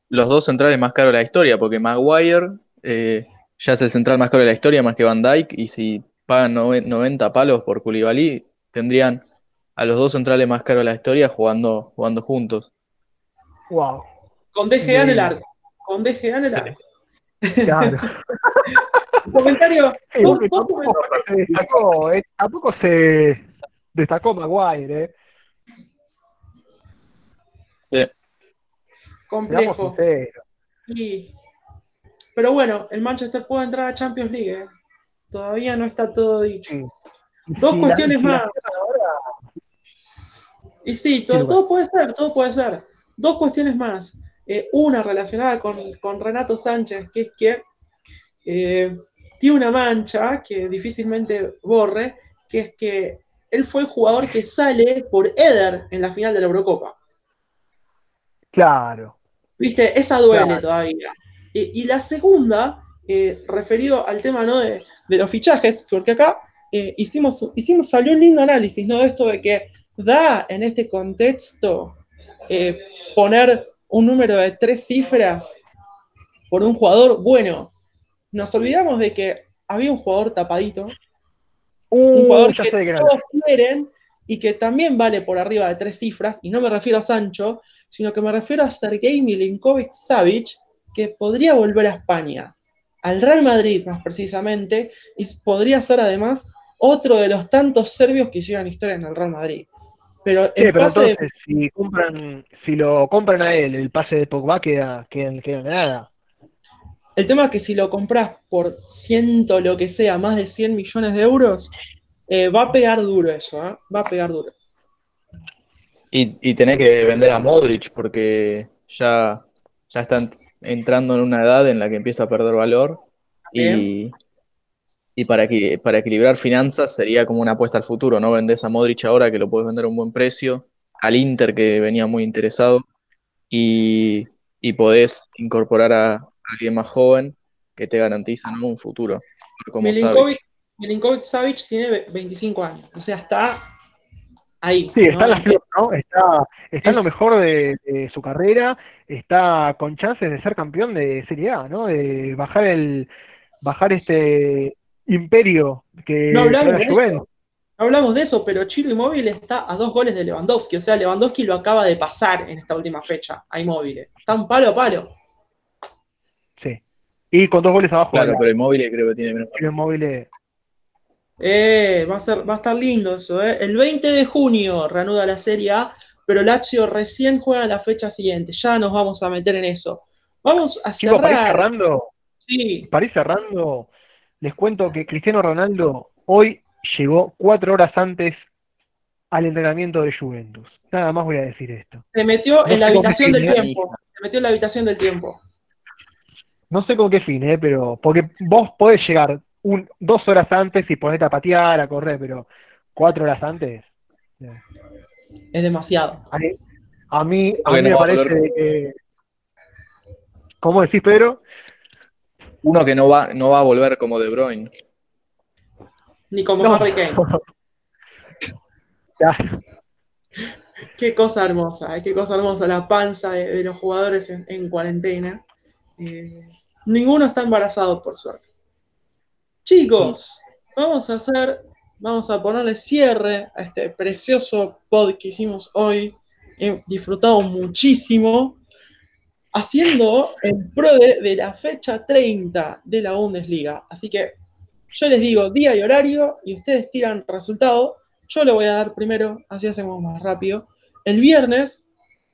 los dos centrales más caros de la historia, porque Maguire eh, ya es el central más caro de la historia, más que Van Dyke, y si pagan 90 palos por Koulibaly, tendrían a los dos centrales más caros de la historia jugando, jugando juntos. Wow. Con DGA en el arco. Con DGA en el arco. Claro. comentario. se destacó, eh, tampoco se destacó Maguire, eh. Sí. Complejo. Pero bueno, el Manchester puede entrar a Champions League. Eh. Todavía no está todo dicho. Dos cuestiones más. Y sí, todo, puede ser, todo puede ser. Dos cuestiones más. Eh, una relacionada con, Renato Sánchez, que es que eh, tiene una mancha que difícilmente borre, que es que él fue el jugador que sale por Eder en la final de la Eurocopa. Claro. Viste, esa duele todavía. y la segunda, eh, referido al tema ¿no? de, los fichajes, porque acá hicimos, hicimos, salió un lindo análisis ¿no? de esto de que da en este contexto eh, poner un número de tres cifras por un jugador bueno. Nos olvidamos de que había un jugador tapadito, un uh, jugador que todos quieren y que también vale por arriba de tres cifras, y no me refiero a Sancho, sino que me refiero a Sergei Milinkovic Savic, que podría volver a España, al Real Madrid más precisamente, y podría ser además otro de los tantos serbios que hicieron historia en el Real Madrid. Pero, entonces, si, compran, si lo compran a él, el pase de Pogba queda, queda, nada. El tema es que si lo compras por ciento, lo que sea, más de 100 millones de euros, eh, va a pegar duro eso, ¿eh? va a pegar duro. Y, y tenés que vender a Modric porque ya, ya están entrando en una edad en la que empieza a perder valor y, y para, para equilibrar finanzas sería como una apuesta al futuro, ¿no? Vendés a Modric ahora que lo puedes vender a un buen precio, al Inter que venía muy interesado, y, podés incorporar a, alguien más joven que te garantiza un futuro. Como Milinkovic, Savic tiene 25 años, o sea, está ahí. Sí, está en la flor, ¿no? Está, está en lo mejor de, de, su carrera, está con chances de ser campeón de Serie A, ¿no? De bajar el bajar este imperio que no hablamos, de eso, hablamos de eso, pero Chiro Inmóvil está a dos goles de Lewandowski. O sea, Lewandowski lo acaba de pasar en esta última fecha a Inmóvil. Está un palo a palo. Sí. Y con dos goles abajo. Claro, pero Inmóvil creo que tiene menos. Inmóvil eh, va, a ser, va a estar lindo eso. Eh. El 20 de junio reanuda la Serie A, pero Lazio recién juega la fecha siguiente. Ya nos vamos a meter en eso. Vamos a cerrar. París cerrando. Sí. París cerrando les cuento que Cristiano Ronaldo hoy llegó cuatro horas antes al entrenamiento de Juventus. Nada más voy a decir esto. Se metió en la habitación del tiempo. Se metió en la habitación del tiempo. No sé con qué fin, ¿eh? pero porque vos podés llegar un, dos horas antes y ponerte a patear, a correr, pero cuatro horas antes. Es demasiado. A mí, a mí, me parece que. ¿Cómo decís, Pedro? Uno que no va, no va a volver como De Bruyne. Ni como Harry Kane. Qué cosa hermosa, eh, qué cosa hermosa la panza de, los jugadores en, cuarentena. Eh, ninguno está embarazado, por suerte. Chicos, vamos a hacer, vamos a ponerle cierre a este precioso pod que hicimos hoy. He disfrutado muchísimo haciendo el pro de, la fecha 30 de la Bundesliga. Así que yo les digo día y horario y ustedes tiran resultado. Yo lo voy a dar primero, así hacemos más rápido. El viernes,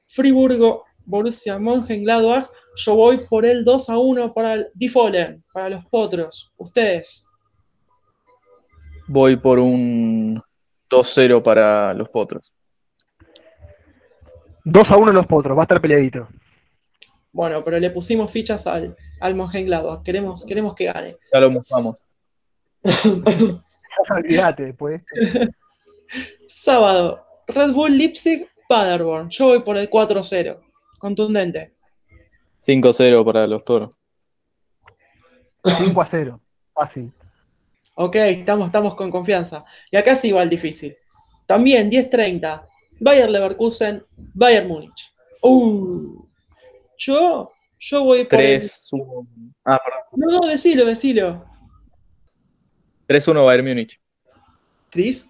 Friburgo, Borussia Mönchengladbach. Yo voy por el 2 a 1 para el Difolen, para los potros. Ustedes. Voy por un 2-0 para los potros. 2 a 1 los potros, va a estar peleadito. Bueno, pero le pusimos fichas al, al Mönchengladbach. Queremos, queremos que gane. Ya lo mostramos. Olvídate después. Sábado, Red Bull Leipzig, Paderborn. Yo voy por el 4-0. Contundente. 5-0 para los toros. 5 a 0. Fácil. Ok, estamos, estamos con confianza. Y acá sí va el difícil. También 10-30. Bayer Leverkusen, Bayern Múnich. Uh, yo, yo voy por el- 3-1. Ah, perdón. No, no, decilo, decilo. 3-1 Bayern Múnich. Chris.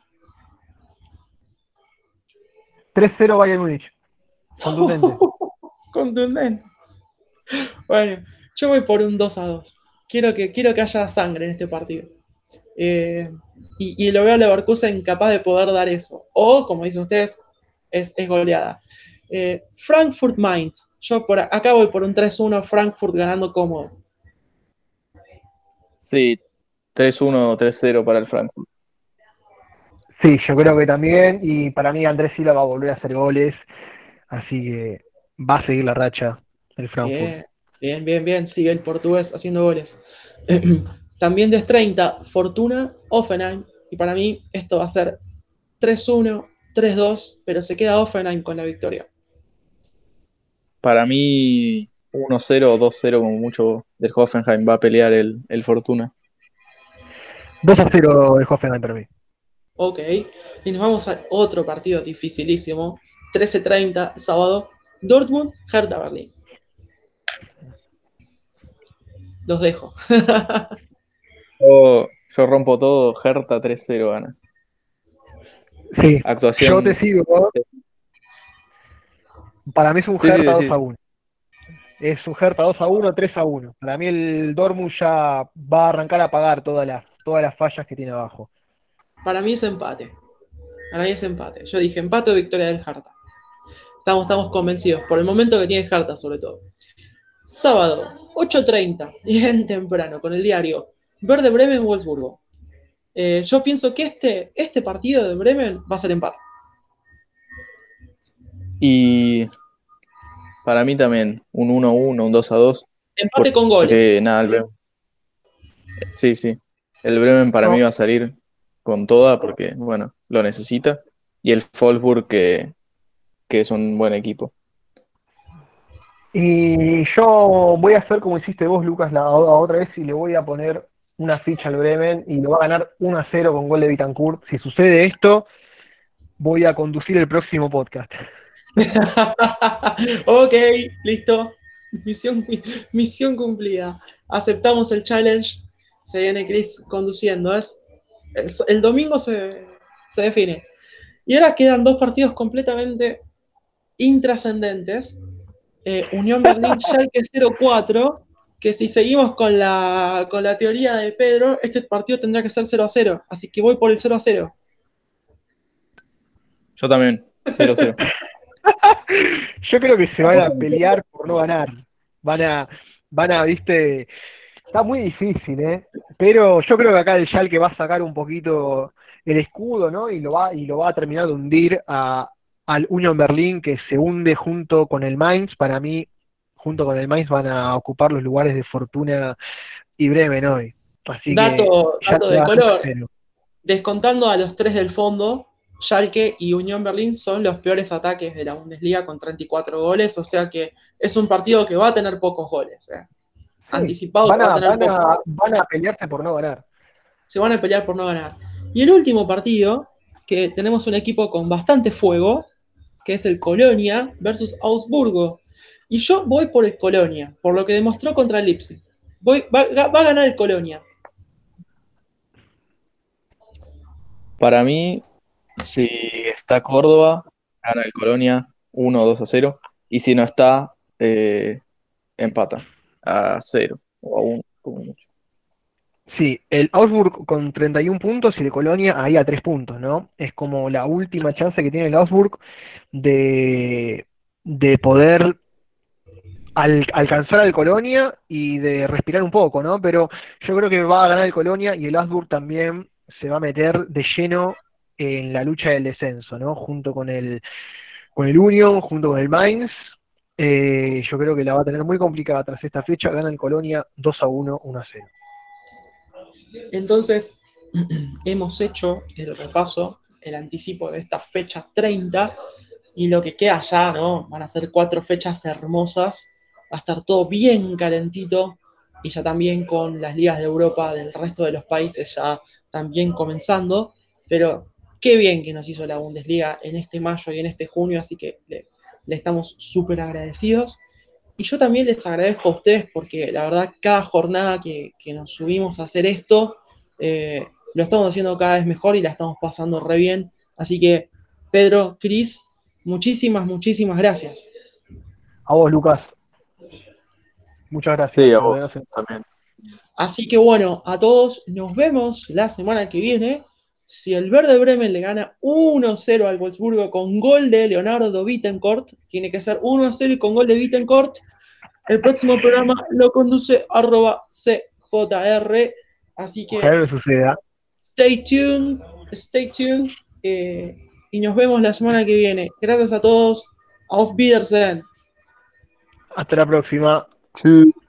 3-0 Bayern Múnich. Contundente. Contundente. Bueno, yo voy por un 2 a 2. Quiero que, quiero que haya sangre en este partido. Eh, y, y lo veo a Leverkusen capaz de poder dar eso. O, como dicen ustedes, es, es goleada. Eh, Frankfurt Mainz. Yo por acá voy por un 3-1, Frankfurt ganando cómodo. Sí, 3-1 3-0 para el Frankfurt. Sí, yo creo que también. Y para mí Andrés Silva va a volver a hacer goles. Así que va a seguir la racha del Frankfurt. Bien, bien, bien, bien. Sigue el portugués haciendo goles. También de 30, Fortuna, Offenheim. Y para mí esto va a ser 3-1, 3-2, pero se queda Offenheim con la victoria. Para mí, 1-0 o 2-0 como mucho del Hoffenheim va a pelear el, el Fortuna. 2 a 0 el Hoffenheim para mí. Ok. Y nos vamos a otro partido dificilísimo. 13-30, sábado. Dortmund, Hertha Berlín. Los dejo. Yo, yo rompo todo, Hertha 3-0 gana. Sí, yo Actuación. te sigo. Para mí es un Sí, sí, Hertha 2 sí. a 1. Es un Hertha 2 a 1, 3 a 1. Para mí el Dortmund ya va a arrancar a pagar todas las, todas las fallas que tiene abajo. Para mí es empate. Para mí es empate. Yo dije empate o victoria del Hertha. Estamos, estamos convencidos. Por el momento que tiene Hertha, sobre todo. Sábado, 8.30, bien temprano, con el diario. Verde Bremen, Wolfsburgo. Eh, yo pienso que este, este partido de Bremen va a ser empate. Y para mí también, un 1-1, un 2-2. Empate con goles. Porque nada, el Bremen. Sí, sí. El Bremen para No. mí va a salir con toda porque, bueno, lo necesita. Y el Wolfsburg que, que es un buen equipo. Y yo voy a hacer como hiciste vos, Lucas, la, la otra vez y le voy a poner una ficha al Bremen y lo va a ganar 1 a 0 con gol de Betancourt. Si sucede esto, voy a conducir el próximo podcast. ok, listo. Misión, misión cumplida. Aceptamos el challenge. Se viene Chris conduciendo. Es, es- el domingo se, se define. Y ahora quedan dos partidos completamente intrascendentes. Eh, Unión Berlín Schalke 04, que si seguimos con la, con la teoría de Pedro, este partido tendrá que ser 0 a 0. Así que voy por el 0 a 0. Yo también, 0-0. Yo creo que se van a pelear por no ganar. Van a, van a, viste, está muy difícil, ¿eh? Pero yo creo que acá el Schalke va a sacar un poquito el escudo, ¿no? Y lo va, y lo va a terminar de hundir a, al Union Berlin, que se hunde junto con el Mainz. Para mí, junto con el Mainz van a ocupar los lugares de Fortuna y Bremen hoy. Así Dato, que dato de color. Descontando a los tres del fondo, Schalke y Unión Berlín son los peores ataques de la Bundesliga con 34 goles, o sea que es un partido que va a tener pocos goles. eh. Anticipado que Van va a, a tener van, a, pocos. van a pelearse por no ganar. Se van a pelear por no ganar. Y el último partido, que tenemos un equipo con bastante fuego, que es el Colonia versus Augsburgo. Y yo voy por el Colonia, por lo que demostró contra el Leipzig. Voy, va, va a ganar el Colonia. Para mí, si está Córdoba, gana el Colonia 1-2-0. Y si no está, eh, empata a 0 o a 1, como mucho. Sí, el Augsburg con 31 puntos y el Colonia ahí a 3 puntos, ¿no? Es como la última chance que tiene el Augsburg de, de poder al- alcanzar al Colonia y de respirar un poco, ¿no? Pero yo creo que va a ganar el Colonia y el Augsburg también se va a meter de lleno en la lucha del descenso, ¿no? Junto con el, con el Union, junto con el Mainz. Eh, yo creo que la va a tener muy complicada tras esta fecha. Gana el Colonia 2 a 1, 1 a 0. Entonces, hemos hecho el repaso el anticipo de esta fecha 30 y lo que queda ya, ¿no? Van a ser cuatro fechas hermosas, va a estar todo bien calentito y ya también con las ligas de Europa del resto de los países ya también comenzando, pero qué bien que nos hizo la Bundesliga en este mayo y en este junio, así que le, estamos súper agradecidos. Y yo también les agradezco a ustedes porque la verdad cada jornada que, nos subimos a hacer esto, eh, lo estamos haciendo cada vez mejor y la estamos pasando re bien. Así que, Pedro, Cris, muchísimas, muchísimas gracias. A vos, Lucas. Muchas gracias. Sí, a vos también. Así que bueno, a todos nos vemos la semana que viene. Si el Verde Bremen le gana 1-0 al Wolfsburgo con gol de Leonardo Bittencourt, tiene que ser 1-0 y con gol de Bittencourt, el próximo programa lo conduce arroba CJR. Así que stay tuned, stay tuned. Eh, y nos vemos la semana que viene. Gracias a todos. Auf Wiedersehen. Hasta la próxima. Tschüss.